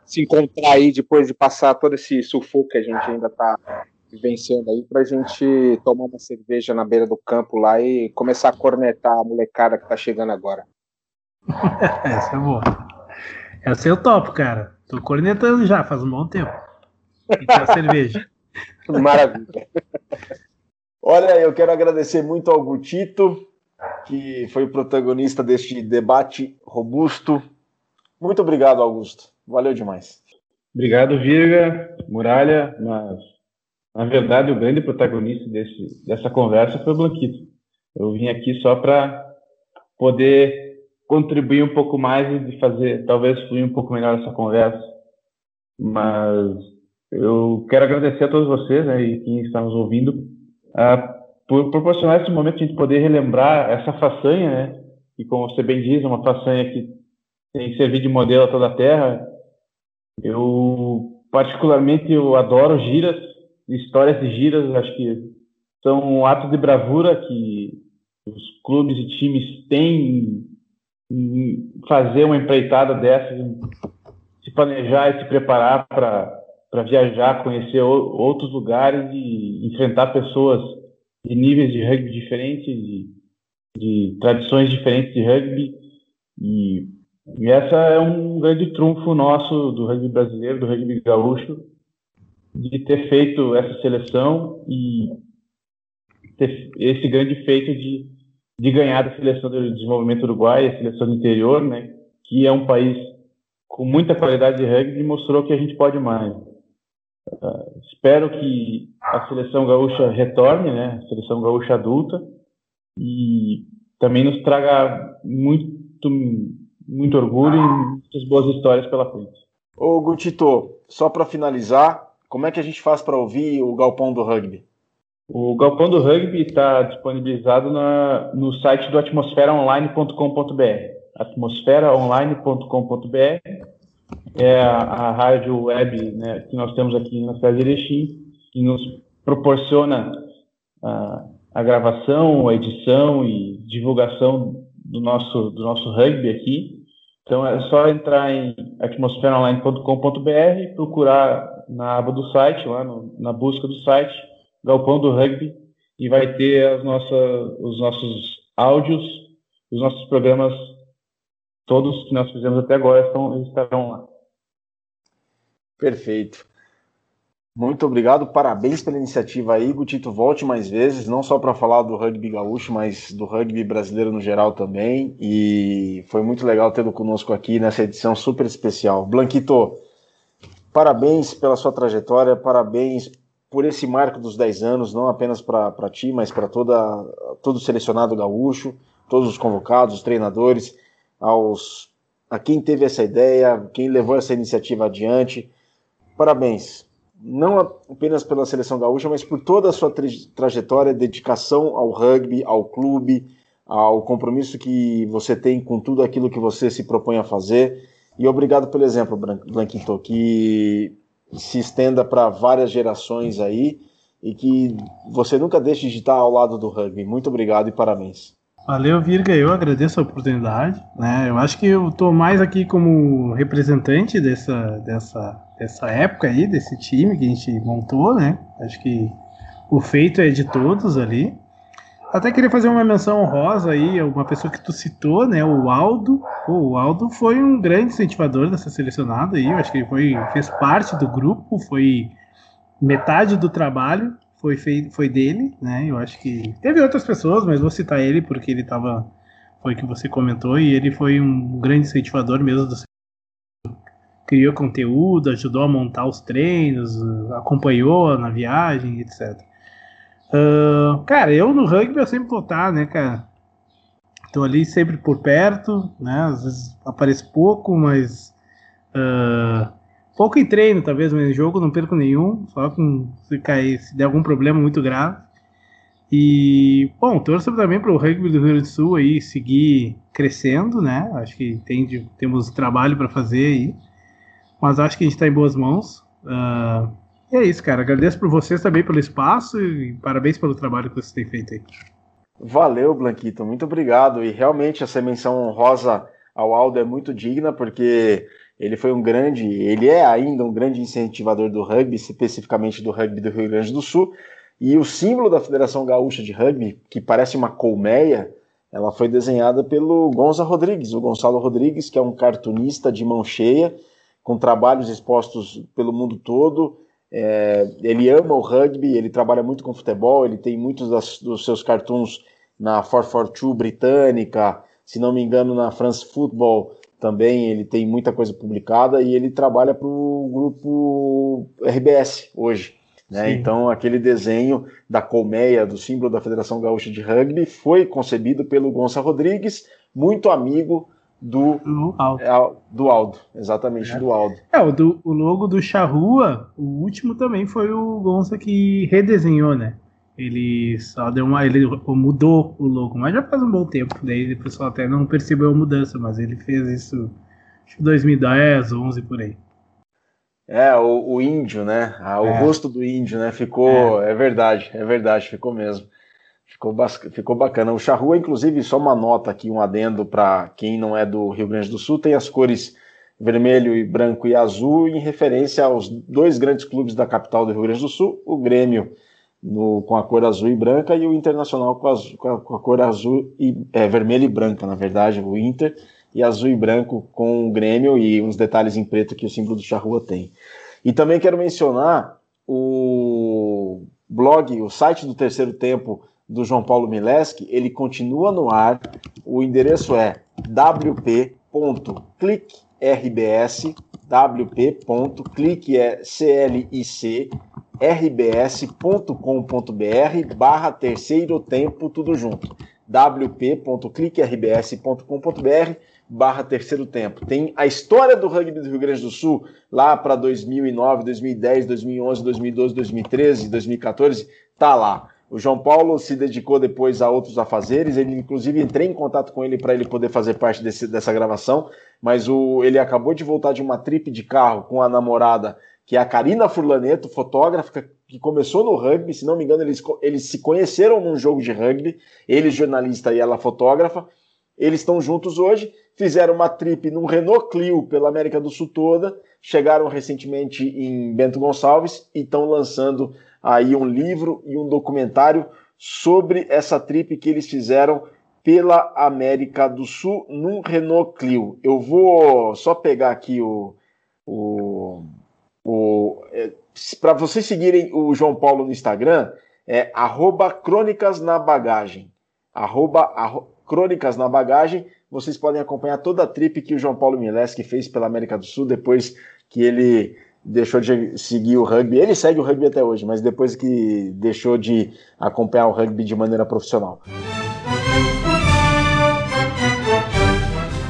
se encontrar aí depois de passar todo esse sufoco que a gente ainda está vivenciando aí pra gente tomar uma cerveja na beira do campo lá e começar a cornetar a molecada que tá chegando agora. Essa é boa. Essa eu topo, cara. Tô cornetando já faz um bom tempo. E tem a cerveja. Maravilha. Olha, eu quero agradecer muito ao Gutito, que foi o protagonista deste debate robusto. Muito obrigado, Augusto. Valeu demais. Obrigado, Virga, Muralha, mas na verdade o grande protagonista desse, dessa conversa foi o Blanquito. Eu vim aqui só para poder contribuir um pouco mais e de fazer, talvez fluir um pouco melhor essa conversa. Mas eu quero agradecer a todos vocês né, e quem está nos ouvindo uh, por proporcionar esse momento de a gente poder relembrar essa façanha, né? E como você bem diz, é uma façanha que tem servido de modelo a toda a Terra. Eu, particularmente, eu adoro giras, histórias de giras, acho que são atos de bravura que os clubes e times têm fazer uma empreitada dessa, se planejar e se preparar para viajar, conhecer outros lugares e enfrentar pessoas de níveis de rugby diferentes, de, de tradições diferentes de rugby. E, e essa é um grande trunfo nosso do rugby brasileiro, do rugby gaúcho, de ter feito essa seleção e ter esse grande feito de de ganhar da seleção de desenvolvimento uruguai, a seleção do interior, né, que é um país com muita qualidade de rugby e mostrou que a gente pode mais. Uh, espero que a seleção gaúcha retorne, né, a seleção gaúcha adulta, e também nos traga muito, muito orgulho e muitas boas histórias pela frente. Ô Gutito, só para finalizar, como é que a gente faz para ouvir o Galpão do Rugby? O Galpão do Rugby está disponibilizado na, no site do atmosferaonline.com.br. atmosferaonline.com.br é a, a, rádio web né, que nós temos aqui na cidade de Erechim, que nos proporciona a, a gravação, a edição e divulgação do nosso, do nosso rugby aqui. Então é só entrar em atmosferaonline.com.br, procurar na aba do site, lá no, na busca do site, Galpão do Rugby e vai ter os nossos áudios, os nossos programas, todos que nós fizemos até agora estão, estarão lá. Perfeito. Muito obrigado, parabéns pela iniciativa aí, Gutito, volte mais vezes, não só para falar do rugby gaúcho, mas do rugby brasileiro no geral também, e foi muito legal tê-lo conosco aqui nessa edição super especial. Blanquito, parabéns pela sua trajetória, parabéns por esse marco dos 10 anos, não apenas para ti, mas para todo o selecionado gaúcho, todos os convocados, os treinadores, aos a quem teve essa ideia, quem levou essa iniciativa adiante. Parabéns, não apenas pela seleção gaúcha, mas por toda a sua trajetória, dedicação ao rugby, ao clube, ao compromisso que você tem com tudo aquilo que você se propõe a fazer. E obrigado pelo exemplo, Blanquito, que se estenda para várias gerações aí e que você nunca deixe de estar ao lado do rugby. Muito obrigado e parabéns. Valeu, Virga. Eu agradeço a oportunidade. Né? Eu acho que eu estou mais aqui como representante dessa, dessa, dessa época aí, desse time que a gente montou, né? Acho que o feito é de todos ali. Até queria fazer uma menção honrosa aí, uma pessoa que tu citou, né, o Aldo. Pô, o Aldo foi um grande incentivador dessa selecionada aí, eu acho que ele foi, fez parte do grupo, foi metade do trabalho foi, feito, foi dele, né, eu acho que teve outras pessoas, mas vou citar ele porque ele tava, foi que você comentou, e ele foi um grande incentivador mesmo do criou conteúdo, ajudou a montar os treinos, acompanhou na viagem, etc. Uh, cara, eu no rugby eu sempre vou estar, né, cara? Tô ali sempre por perto, né? Às vezes apareço pouco, mas. Uh, pouco em treino, talvez, mas em jogo não perco nenhum. Só com, se cair, se der algum problema muito grave. E, bom, torço também para o rugby do Rio Grande do Sul aí seguir crescendo, né? Acho que tem, temos trabalho para fazer aí. Mas acho que a gente está em boas mãos. Uh, e é isso, cara. Agradeço por vocês também pelo espaço e parabéns pelo trabalho que vocês têm feito aí. Valeu, Blanquito. Muito obrigado. E realmente essa menção honrosa ao Aldo é muito digna, porque Ele foi um grande, ele é ainda um grande incentivador do rugby, especificamente do rugby do Rio Grande do Sul. E o símbolo da Federação Gaúcha de Rugby, que parece uma colmeia, ela foi desenhada pelo Gonza Rodrigues, o Gonçalo Rodrigues, que é um cartunista de mão cheia, com trabalhos expostos pelo mundo todo. É, ele ama o rugby, ele trabalha muito com futebol, ele tem muitos das, dos seus cartoons na 442 britânica, se não me engano, na France Football também ele tem muita coisa publicada e ele trabalha para o grupo RBS hoje. Né? Então, aquele desenho da colmeia, do símbolo da Federação Gaúcha de Rugby, foi concebido pelo Gonçalo Rodrigues, muito amigo do, do Aldo. É, do Aldo, exatamente, é. do Aldo. É, o, do, o logo do Charrua, o último também foi o Gonça que redesenhou, né? Ele só deu uma. Ele mudou o logo, mas já faz um bom tempo. Daí o pessoal até não percebeu a mudança, mas ele fez isso acho que 2010, 11 por aí. É, o, o índio, né? Ah, o é. rosto do índio, né? Ficou. É. é. verdade, é verdade, ficou mesmo. Ficou, ficou bacana. O charrua, inclusive, só uma nota aqui, um adendo para quem não é do Rio Grande do Sul, tem as cores vermelho e branco e azul em referência aos dois grandes clubes da capital do Rio Grande do Sul, o Grêmio no, com a cor azul e branca e o Internacional com, azul, com, a, com a, cor azul e é, vermelha e branca, na verdade, o Inter, e azul e branco com o Grêmio e uns detalhes em preto que o símbolo do Charrua tem. E também quero mencionar o blog, o site do terceiro tempo do João Paulo Mileski, ele continua no ar. O endereço é wp.clickrbs, wp.click é C-L-I-C, rbs.com.br barra terceiro tempo, tudo junto. wp.cliquerbs.com.br barra terceiro tempo. Tem a história do rugby do Rio Grande do Sul lá para 2009, 2010, 2011, 2012, 2013, 2014, tá lá. O João Paulo se dedicou depois a outros afazeres, ele inclusive entrei em contato com ele para ele poder fazer parte desse, dessa gravação, mas o, ele acabou de voltar de uma trip de carro com a namorada que é a Karina Furlaneto, fotógrafa que começou no rugby, se não me engano, eles, eles se conheceram num jogo de rugby, ele jornalista e ela fotógrafa. Eles estão juntos hoje, fizeram uma trip num Renault Clio pela América do Sul toda, chegaram recentemente em Bento Gonçalves e estão lançando aí um livro e um documentário sobre essa trip que eles fizeram pela América do Sul num Renault Clio. Eu vou só pegar aqui o, o o, é, Para vocês seguirem o João Paulo no Instagram, é arroba Crônicas na Bagagem. Arroba, arro, Crônicas na Bagagem. Vocês podem acompanhar toda a trip que o João Paulo Mileski fez pela América do Sul depois que ele deixou de seguir o rugby. Ele segue o rugby até hoje, mas depois que deixou de acompanhar o rugby de maneira profissional.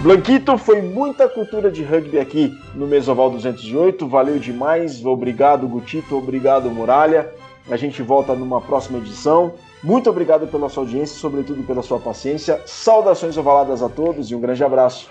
Blanquito, foi muita cultura de rugby aqui no Mesoval 208. Valeu demais. Obrigado, Gutito. Obrigado, Muralha. A gente volta numa próxima edição. Muito obrigado pela sua audiência, sobretudo pela sua paciência. Saudações ovaladas a todos e um grande abraço.